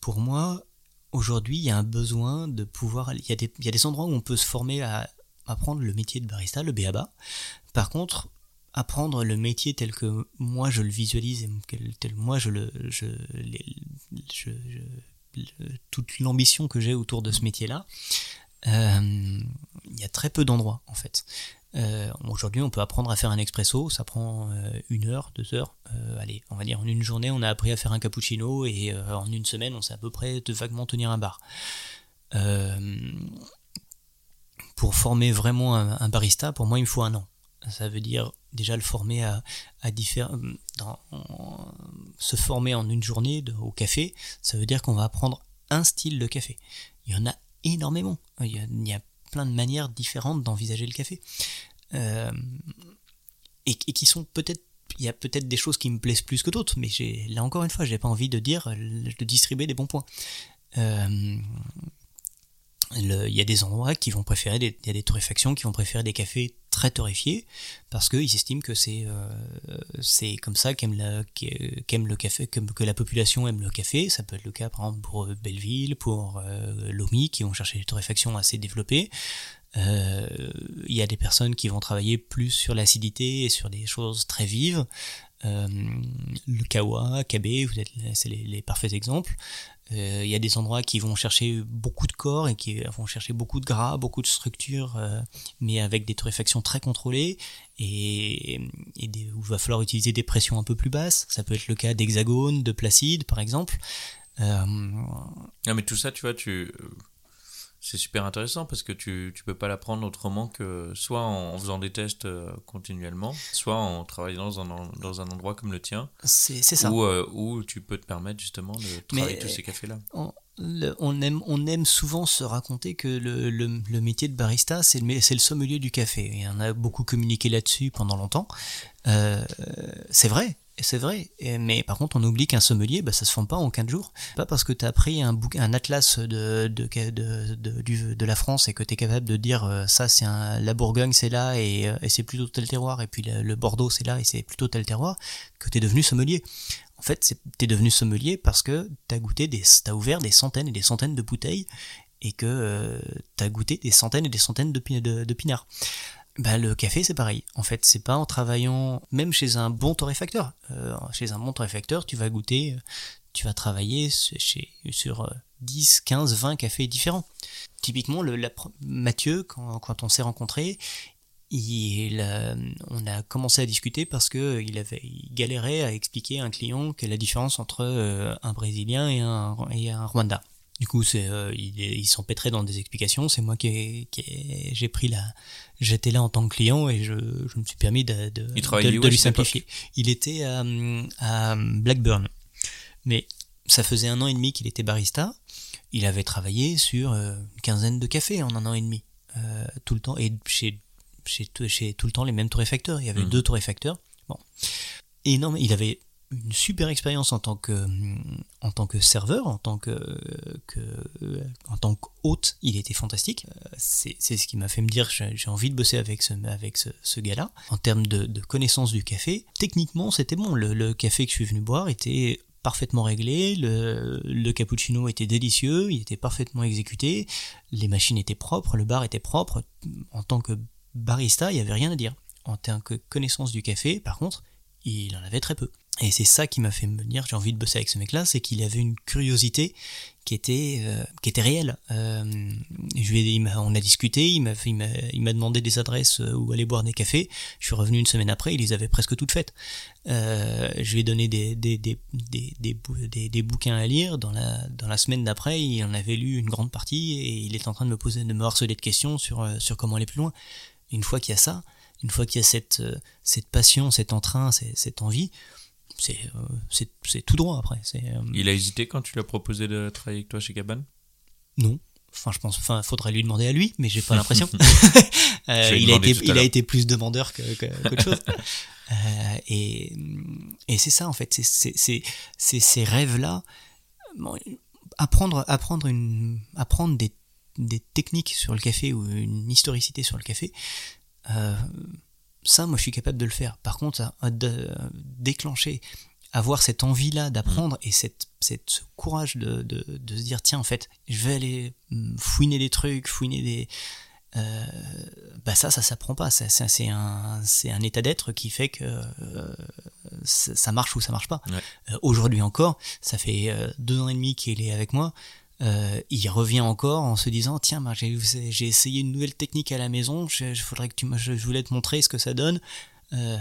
[SPEAKER 1] pour moi, aujourd'hui, il y a un besoin de pouvoir. Il y, a des, il y a des endroits où on peut se former à apprendre le métier de barista, le BABA. Par contre, apprendre le métier tel que moi je le visualise et tel moi je le toute l'ambition que j'ai autour de ce métier là euh, il y a très peu d'endroits en fait euh, aujourd'hui on peut apprendre à faire un expresso ça prend euh, une heure deux heures allez on va dire en une journée on a appris à faire un cappuccino et en une semaine on sait à peu près de vaguement tenir un bar pour former vraiment un, barista, pour moi, il me faut un an. Ça veut dire déjà le former à, à se former en une journée au café, ça veut dire qu'on va apprendre un style de café. Il y en a énormément. Il y a, plein de manières différentes d'envisager le café. Euh, et, qui sont peut-être il y a peut-être des choses qui me plaisent plus que d'autres, mais là encore une fois, j'ai pas envie de dire de distribuer des bons points. Euh, il y a des endroits qui vont préférer des, y a des torréfactions qui vont préférer des cafés très torréfiés parce qu'ils estiment que c'est euh, comme ça qu'aime le café que, la population aime le café. Ça peut être le cas par exemple pour euh, Belleville pour euh, Lomi qui vont chercher des torréfactions assez développées. Euh, il y a des personnes qui vont travailler plus sur l'acidité et sur des choses très vives. Le kawa, êtes c'est les, parfaits exemples. Euh, il y a des endroits qui vont chercher beaucoup de corps et qui vont chercher beaucoup de gras, beaucoup de structures, euh, mais avec des torréfactions très contrôlées et, où il va falloir utiliser des pressions un peu plus basses. Ça peut être le cas d'hexagone, de placide par exemple.
[SPEAKER 2] Euh... Non mais tout ça, tu vois, tu c'est super intéressant parce que tu ne peux pas l'apprendre autrement que soit en faisant des tests euh, continuellement, soit en travaillant dans un, dans un endroit comme le tien.
[SPEAKER 1] C'est ça.
[SPEAKER 2] Où, euh, où, tu peux te permettre justement de travailler tous ces cafés-là.
[SPEAKER 1] On, on, aime, on aime souvent se raconter que le, le, le métier de barista, c'est le, le sommelier du café. Et on a beaucoup communiqué là-dessus pendant longtemps. Euh, c'est vrai, c'est vrai, mais par contre on oublie qu'un sommelier, bah, ça se forme pas en 15 jours. Pas parce que tu as pris un, atlas de, la France et que tu es capable de dire euh, ça c'est un, la Bourgogne c'est là et, euh, c'est plutôt tel terroir et puis le, Bordeaux c'est là et c'est plutôt tel terroir que tu es devenu sommelier. En fait, tu es devenu sommelier parce que tu as goûté des, ouvert des centaines et des centaines de bouteilles et que euh, tu as goûté des centaines et des centaines de pinards. Bah, le café, c'est pareil. En fait, c'est pas en travaillant, même chez un bon torréfacteur. Euh, chez un bon torréfacteur, tu vas goûter, tu vas travailler chez, sur 10, 15, 20 cafés différents. Typiquement, le, Mathieu, quand, on s'est rencontrés, il, on a commencé à discuter parce que il avait galérait à expliquer à un client quelle est la différence entre euh, un Brésilien et un, et un Rwanda. Du coup, c'est, euh, il, il s'empêtrait dans des explications. C'est moi qui, qui j'ai pris la, j'étais là en tant que client et je, je me suis permis de, de, de, lui simplifier. Il était à, à Blackburn, mais ça faisait un an et demi qu'il était barista. Il avait travaillé sur euh, une quinzaine de cafés en un an et demi, euh, tout le temps, et chez chez, chez tout le temps les mêmes torréfacteurs. Il y avait mmh. deux torréfacteurs. Bon. Et non, mais il avait une super expérience en tant que tant que serveur, en tant que, que tant qu'hôte, il était fantastique. C'est, c'est ce qui m'a fait me dire j'ai envie de bosser avec ce gars-là. En termes de, de connaissance du café, techniquement c'était bon. Le, café que je suis venu boire était parfaitement réglé, le, le cappuccino était délicieux, il était parfaitement exécuté, les machines étaient propres, le bar était propre. En tant que barista, il n'y avait rien à dire. En termes de connaissance du café, par contre, il en avait très peu. Et c'est ça qui m'a fait me dire j'ai envie de bosser avec ce mec-là, c'est qu'il avait une curiosité qui était euh, qui était réelle. Euh, je lui ai, on a discuté, il m'a il m'a demandé des adresses euh, où aller boire des cafés. Je suis revenu une semaine après, il les avait presque toutes faites. Euh, je lui ai donné des des, des, des, des, bouquins à lire. Dans la dans la semaine d'après, il en avait lu une grande partie et il est en train de me poser de me harceler de questions sur sur comment aller plus loin. Une fois qu'il y a ça, une fois qu'il y a cette, euh, cette passion, cet entrain, cette envie, c'est euh, c'est tout droit après. Euh,
[SPEAKER 2] il a hésité quand tu lui as proposé de travailler avec toi chez Cabane
[SPEAKER 1] Non. Enfin, je pense, enfin, faudrait lui demander à lui, mais j'ai pas l'impression. il, a été, il a été plus demandeur qu'autre que, chose. et et c'est ça en fait, c'est ces rêves-là. apprendre, apprendre, une, apprendre des des techniques sur le café ou une historicité sur le café, euh, ça, moi, je suis capable de le faire. Par contre, de, déclencher, avoir cette envie-là d'apprendre et cette, cette, ce courage de, de, de, se dire, tiens, en fait, je vais aller mm, fouiner des trucs, fouiner des... Euh, bah ça, ça s'apprend pas. C'est un, un état d'être qui fait que euh, ça marche ou ça marche pas. Euh, aujourd'hui encore, ça fait euh, deux ans et demi qu'il est avec moi euh, il revient encore en se disant tiens bah, j'ai essayé une nouvelle technique à la maison. Je, je, voulais te montrer ce que ça donne. Euh,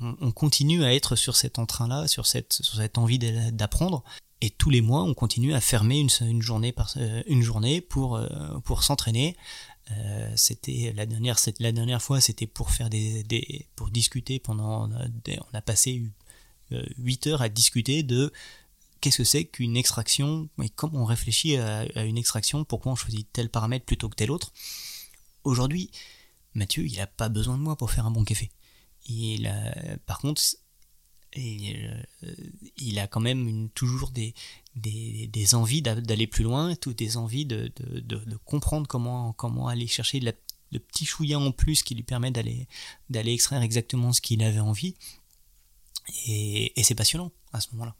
[SPEAKER 1] on, continue à être sur cet entrain là sur cette envie d'apprendre. Et tous les mois on continue à fermer une, euh, journée pour s'entraîner. C'était la dernière fois c'était pour discuter pendant on a passé 8 heures à discuter de qu'est-ce que c'est qu'une extraction et comment on réfléchit à, une extraction, pourquoi on choisit tel paramètre plutôt que tel autre. Aujourd'hui, Mathieu, il n'a pas besoin de moi pour faire un bon café. Il a, par contre, il, euh, a quand même toujours des, envies d'aller plus loin, toutes des envies de, de, de, comprendre comment, aller chercher le petit chouïa en plus qui lui permet d'aller extraire exactement ce qu'il avait envie. Et c'est passionnant à ce moment-là.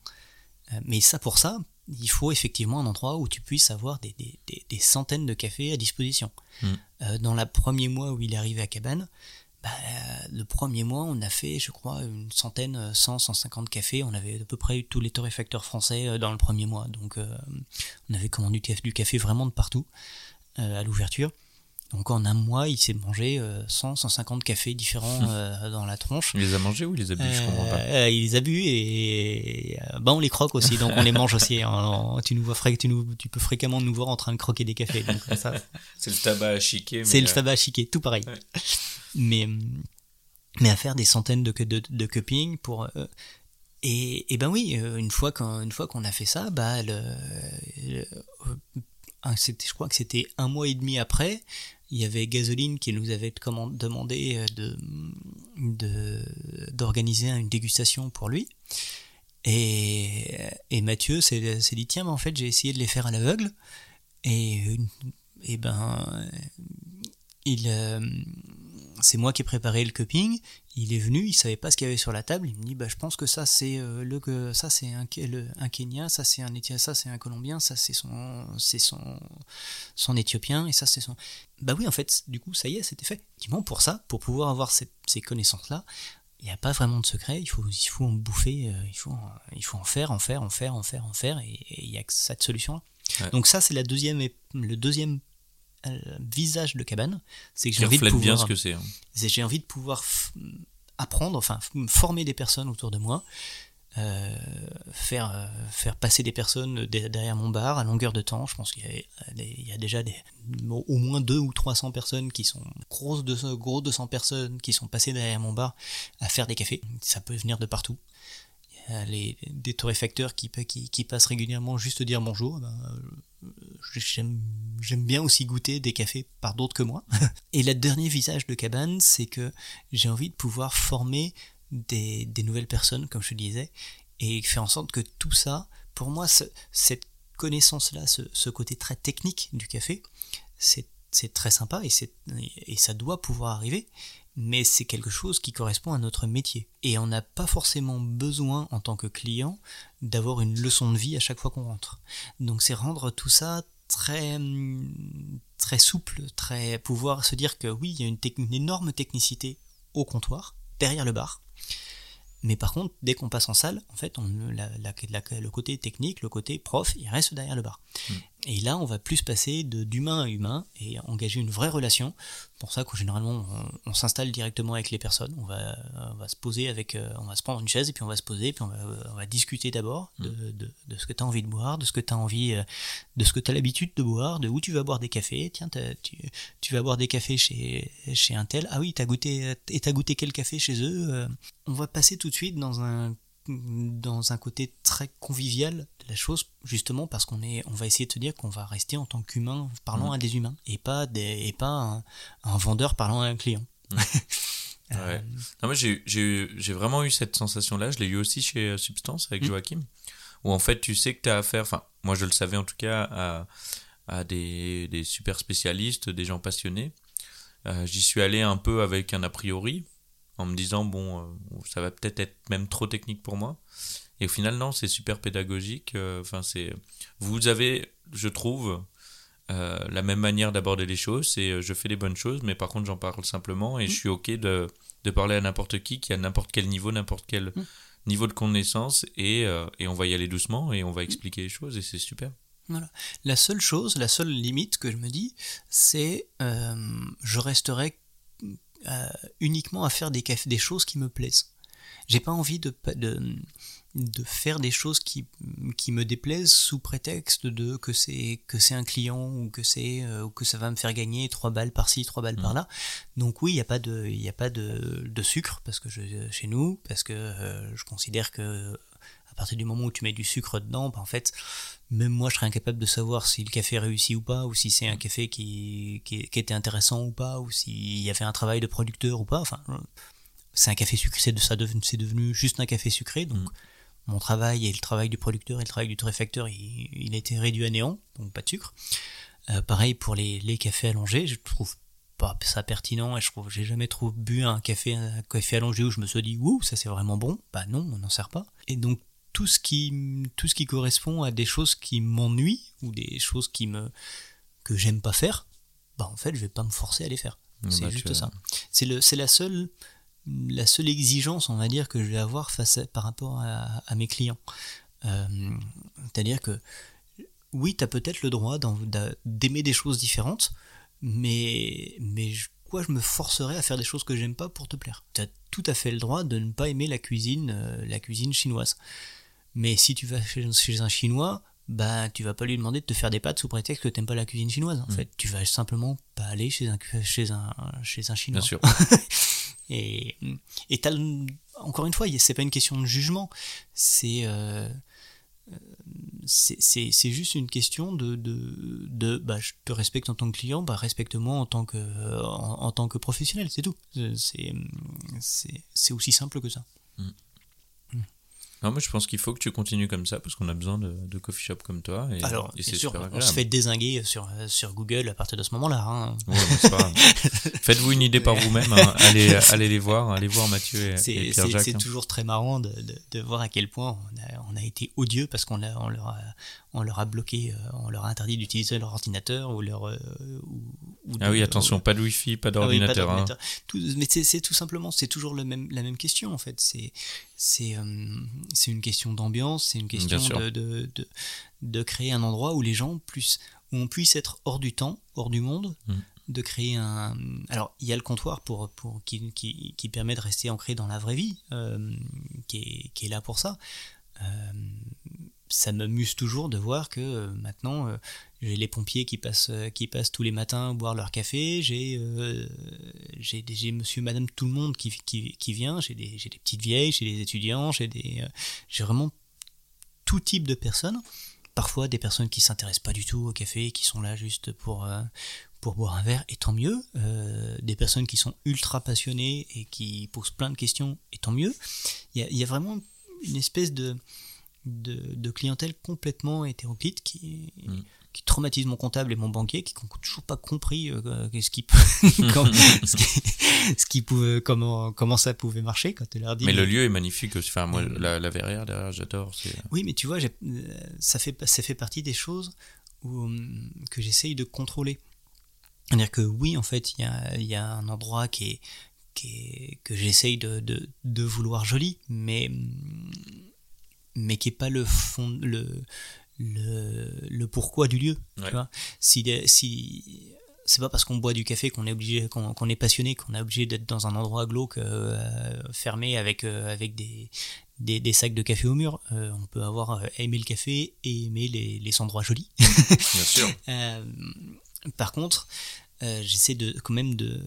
[SPEAKER 1] Euh, mais ça, pour ça, il faut effectivement un endroit où tu puisses avoir des, des, des, centaines de cafés à disposition. Mm. Euh, dans le premier mois où il est arrivé à Cabane, bah, le premier mois, on a fait, je crois, une centaine, 100, 150 cafés. On avait à peu près eu tous les torréfacteurs français euh, dans le premier mois. Donc, on avait commandé du café vraiment de partout à l'ouverture. Donc en un mois, il s'est mangé 100, euh, 150 cafés différents euh, dans la tronche.
[SPEAKER 2] Il les a mangés ou il les a bu Je comprends pas.
[SPEAKER 1] Euh, il les a bu et bah on les croque aussi, donc on les mange aussi. Hein. tu nous vois tu, nous, tu peux fréquemment nous voir en train de croquer des cafés.
[SPEAKER 2] c'est le tabac à chiquer.
[SPEAKER 1] C'est le tabac à chiquer, tout pareil. Mais mais à faire des centaines de de, de cupping pour et, et ben oui, une fois qu'on fois qu'on a fait ça, bah le, le je crois que c'était un mois et demi après, il y avait Gasoline qui nous avait demandé euh, de d'organiser une dégustation pour lui. Et, et Mathieu s'est dit tiens mais en fait j'ai essayé de les faire à l'aveugle et, et ben il euh, c'est moi qui ai préparé le cupping. Il est venu, il savait pas ce qu'il y avait sur la table. Il me dit, bah, je pense que ça c'est euh, le ça c'est un, un Kenya, ça c'est un ça c'est un Colombien, ça c'est son c'est son son Éthiopien et ça c'est son. Bah oui, en fait, du coup, ça y est, c'était fait. Effectivement, pour ça, pour pouvoir avoir ces connaissances là, il n'y a pas vraiment de secret. Il faut il faut en bouffer, euh, il faut il faut en faire, en faire, en faire, en faire, en faire, et il y a que cette solution là. Donc ça, c'est la deuxième, le deuxième visage de cabane.
[SPEAKER 2] C'est que j'ai envie de pouvoir, bien ce que c'est. Hein.
[SPEAKER 1] J'ai envie de pouvoir apprendre, enfin former des personnes autour de moi, euh, faire, euh, faire passer des personnes derrière mon bar à longueur de temps. Je pense qu'il y, y, a déjà des, au moins deux ou 300 personnes qui sont grosses de, gros 200 personnes qui sont passées derrière mon bar à faire des cafés. Ça peut venir de partout. A les, des torréfacteurs qui, passent régulièrement juste dire bonjour. Ben, euh, j'aime bien aussi goûter des cafés par d'autres que moi. Et le dernier visage de cabane, c'est que j'ai envie de pouvoir former des, nouvelles personnes, comme je te disais, et faire en sorte que tout ça, pour moi, cette connaissance-là, ce, côté très technique du café, c'est très sympa et ça doit pouvoir arriver, mais c'est quelque chose qui correspond à notre métier. Et on n'a pas forcément besoin, en tant que client, d'avoir une leçon de vie à chaque fois qu'on rentre. Donc c'est rendre tout ça très très souple, très pouvoir se dire que oui, il y a une, énorme technicité au comptoir, derrière le bar, mais par contre, dès qu'on passe en salle, en fait, on, le côté technique, le côté prof, il reste derrière le bar. Mm. Et là, on va plus passer d'humain à humain et engager une vraie relation. Pour ça que généralement, on, s'installe directement avec les personnes. On va, on va se poser avec, euh, on va se prendre une chaise et puis on va se poser, puis on va, on va discuter d'abord de, mm. de, de, ce que tu as envie de boire, de ce que tu as envie, euh, de ce que tu as l'habitude de boire, de où tu vas boire des cafés. Tiens, tu, tu, vas boire des cafés chez, chez un tel. Ah oui, t'as goûté, et t'as goûté quel café chez eux euh, On va passer tout de suite dans un dans un côté très convivial de la chose, justement parce qu'on est, on va essayer de te dire qu'on va rester en tant qu'humain parlant mmh. à des humains et pas des, et pas un, vendeur parlant à un client.
[SPEAKER 2] Mmh. Euh, moi j'ai, vraiment eu cette sensation-là. Je l'ai eu aussi chez euh, Substance avec mmh. Joachim, où en fait tu sais que tu as affaire, enfin moi je le savais en tout cas, à, à des, des super spécialistes, des gens passionnés. Euh, j'y suis allé un peu avec un a priori, en me disant bon euh, ça va peut-être être même trop technique pour moi. Et au final non c'est super pédagogique. Euh, enfin c'est vous avez je trouve euh, la même manière d'aborder les choses c'est je fais les bonnes choses mais par contre j'en parle simplement et je suis ok de, de parler à n'importe qui qui a n'importe quel niveau n'importe quel mm. niveau de connaissance et, et on va y aller doucement et on va expliquer les choses et c'est super.
[SPEAKER 1] Voilà. La seule chose, la seule limite que je me dis, c'est je resterai euh, uniquement à faire des, des choses qui me plaisent. J'ai pas envie de, de, de, faire des choses qui, qui me déplaisent sous prétexte de que c'est que c'est un client ou que c'est euh, que ça va me faire gagner trois balles par-ci, trois balles par-là. Mmh. Donc oui, il n'y a pas de il a pas de, de, sucre parce que je, chez nous parce que euh, je considère que à partir du moment où tu mets du sucre dedans, bah, en fait, même moi je serais incapable de savoir si le café réussit ou pas, ou si c'est un café qui, qui, était intéressant ou pas, ou s'il y avait un travail de producteur ou pas. Enfin, c'est un café sucré, c'est devenu juste un café sucré, donc mm. mon travail et le travail du producteur et le travail du torréfacteur, il, il a été réduit à néant, donc pas de sucre. Euh, pareil pour les, les cafés allongés, je trouve pas ça pertinent et je trouve j'ai jamais trop bu un café un café allongé où je me suis dit ouh ça c'est vraiment bon bah non on n'en sert pas et donc tout ce qui tout ce qui correspond à des choses qui m'ennuient ou des choses qui me que j'aime pas faire bah en fait je vais pas me forcer à les faire. C'est bah, juste ça. c'est le c'est la seule la seule exigence on va dire que je vais avoir face par rapport à, mes clients. Euh, c'est à dire que oui tu as peut-être le droit d'aimer des choses différentes mais mais pourquoi je me forcerais à faire des choses que j'aime pas pour te plaire. Tu as tout à fait le droit de ne pas aimer la cuisine euh, la cuisine chinoise mais si tu vas chez, un Chinois, bah tu vas pas lui demander de te faire des pâtes sous prétexte que t'aimes pas la cuisine chinoise. En mm. fait, tu vas simplement pas aller chez un chez un chez un Chinois.
[SPEAKER 2] Bien sûr.
[SPEAKER 1] et et encore une fois, c'est pas une question de jugement. C'est euh, c'est juste une question de, de, de, bah, je te respecte en tant que client, bah, respecte-moi en tant que, en, tant que professionnel, c'est tout. C'est aussi simple que ça. Mm.
[SPEAKER 2] Non, mais je pense qu'il faut que tu continues comme ça parce qu'on a besoin de, de coffee shop comme toi. Et,
[SPEAKER 1] Alors, c'est sûr, on se fait désinguer sur, sur Google à partir de ce moment-là. Hein.
[SPEAKER 2] Faites-vous une idée par vous-même. Hein. Allez, allez les voir, allez voir Mathieu et, et Pierre.
[SPEAKER 1] C'est hein. toujours très marrant de, de, de, voir à quel point on a, on a été odieux parce qu'on on leur a, on leur a bloqué, euh, on leur a interdit d'utiliser leur ordinateur ou leur. Euh,
[SPEAKER 2] ou, ah oui, attention, pas de Wi-Fi, pas ah d'ordinateur.
[SPEAKER 1] mais c'est tout simplement, c'est toujours le même, la même question en fait. C'est c'est c'est une question d'ambiance, c'est une question de de, de, de, créer un endroit où les gens plus où on puisse être hors du temps, hors du monde, mm. de créer un. Alors il y a le comptoir pour pour qui, qui, qui permet de rester ancré dans la vraie vie, qui est qui est là pour ça. Ça m'amuse toujours de voir que maintenant j'ai les pompiers qui passent, euh, qui passent tous les matins boire leur café, j'ai euh, j'ai monsieur, madame, tout le monde qui, qui, vient, j'ai des, des, petites vieilles, j'ai des étudiants, j'ai euh, vraiment tout type de personnes. Parfois des personnes qui s'intéressent pas du tout au café, qui sont là juste pour, pour boire un verre, et tant mieux. des personnes qui sont ultra passionnées et qui posent plein de questions, et tant mieux. Il y a, y a vraiment une espèce de, de, de clientèle complètement hétéroclite qui, mm qui traumatise mon comptable et mon banquier qui n'ont toujours pas compris euh, ce, qui, ce, qui, pouvait, comment, comment ça pouvait marcher quand tu leur dis.
[SPEAKER 2] Mais le lieu est magnifique. Enfin, moi, la, la verrière derrière, j'adore.
[SPEAKER 1] Oui, mais tu vois, ça fait, ça fait partie des choses où, que j'essaye de contrôler. C'est-à-dire que oui, en fait, il y a, y a, un endroit qui est, qui est que j'essaye de, de, de, vouloir joli, mais mais qui est pas le fond le le, le pourquoi du lieu. Tu vois si, si c'est pas parce qu'on boit du café qu'on est obligé, qu'on est passionné, qu'on est obligé d'être dans un endroit glauque euh, fermé avec euh, avec des, des, des, sacs de café au mur. Euh, on peut avoir aimé le café et aimer les, les endroits jolis. Bien sûr. par contre, j'essaie de quand même de,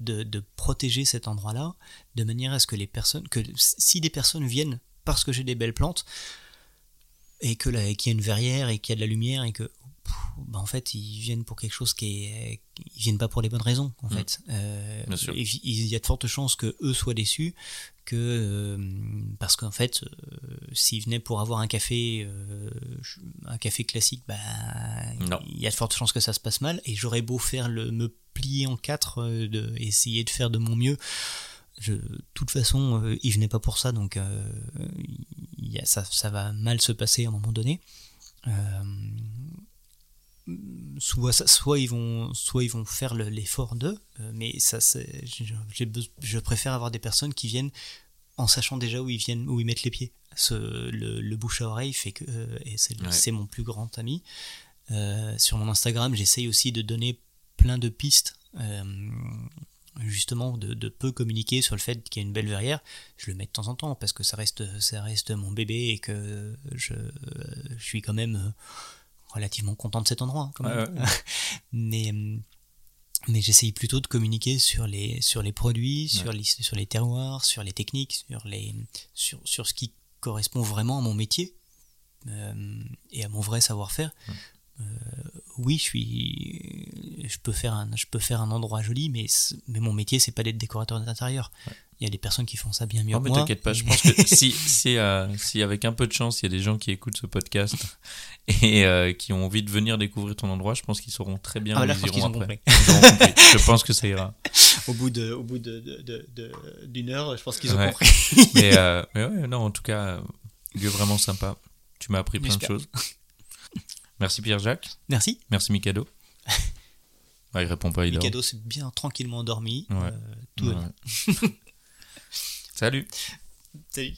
[SPEAKER 1] de, de protéger cet endroit-là de manière à ce que les personnes, que si des personnes viennent parce que j'ai des belles plantes, et que qu'il y a une verrière et qu'il y a de la lumière et que bah en fait ils viennent pour quelque chose qui est ils viennent pas pour les bonnes raisons en mmh. fait. Euh, il y a de fortes chances que eux soient déçus que euh, parce qu'en fait euh, s'ils venaient pour avoir un café un café classique bah il y a de fortes chances que ça se passe mal. Et j'aurais beau faire le me plier en quatre de essayer de faire de mon mieux de toute façon, euh, il venait pas pour ça, donc euh, ça, ça, va mal se passer à un moment donné. Euh, soit, soit, ils vont, soit ils vont faire l'effort d'eux, mais ça, je préfère avoir des personnes qui viennent en sachant déjà où ils viennent, où ils mettent les pieds. Ce, le, bouche à oreille fait que, et c'est mon plus grand ami. sur mon Instagram, j'essaye aussi de donner plein de pistes justement de, peu communiquer sur le fait qu'il y a une belle verrière, je le mets de temps en temps parce que ça reste, ça reste mon bébé et que je, je suis quand même euh, relativement content de cet endroit. mais mais j'essaye plutôt de communiquer sur les, sur les produits, sur, les, sur les terroirs, sur les techniques, sur, les, sur, sur ce qui correspond vraiment à mon métier euh, et à mon vrai savoir-faire. Euh, oui, je suis, je peux faire un, je peux faire un endroit joli, mais mais mon métier c'est pas d'être décorateur d'intérieur. Il y a des personnes qui font ça bien mieux
[SPEAKER 2] non,
[SPEAKER 1] mais
[SPEAKER 2] t'inquiète pas, je pense que si, si, euh, si, avec un peu de chance, il y a des gens qui écoutent ce podcast et euh, qui ont envie de venir découvrir ton endroit, je pense qu'ils sauront très bien
[SPEAKER 1] ah,
[SPEAKER 2] où
[SPEAKER 1] ils iront après.
[SPEAKER 2] Je pense que ça ira.
[SPEAKER 1] Au bout de, au bout de, d'une heure, je pense qu'ils ont compris.
[SPEAKER 2] mais, euh, mais ouais, non, en tout cas, lieu vraiment sympa. Tu m'as appris plein de choses. Merci Pierre-Jacques.
[SPEAKER 1] Merci.
[SPEAKER 2] Merci Mikado. il répond pas, il
[SPEAKER 1] Mikado s'est bien tranquillement endormi. Euh, tout
[SPEAKER 2] Salut.
[SPEAKER 1] Salut.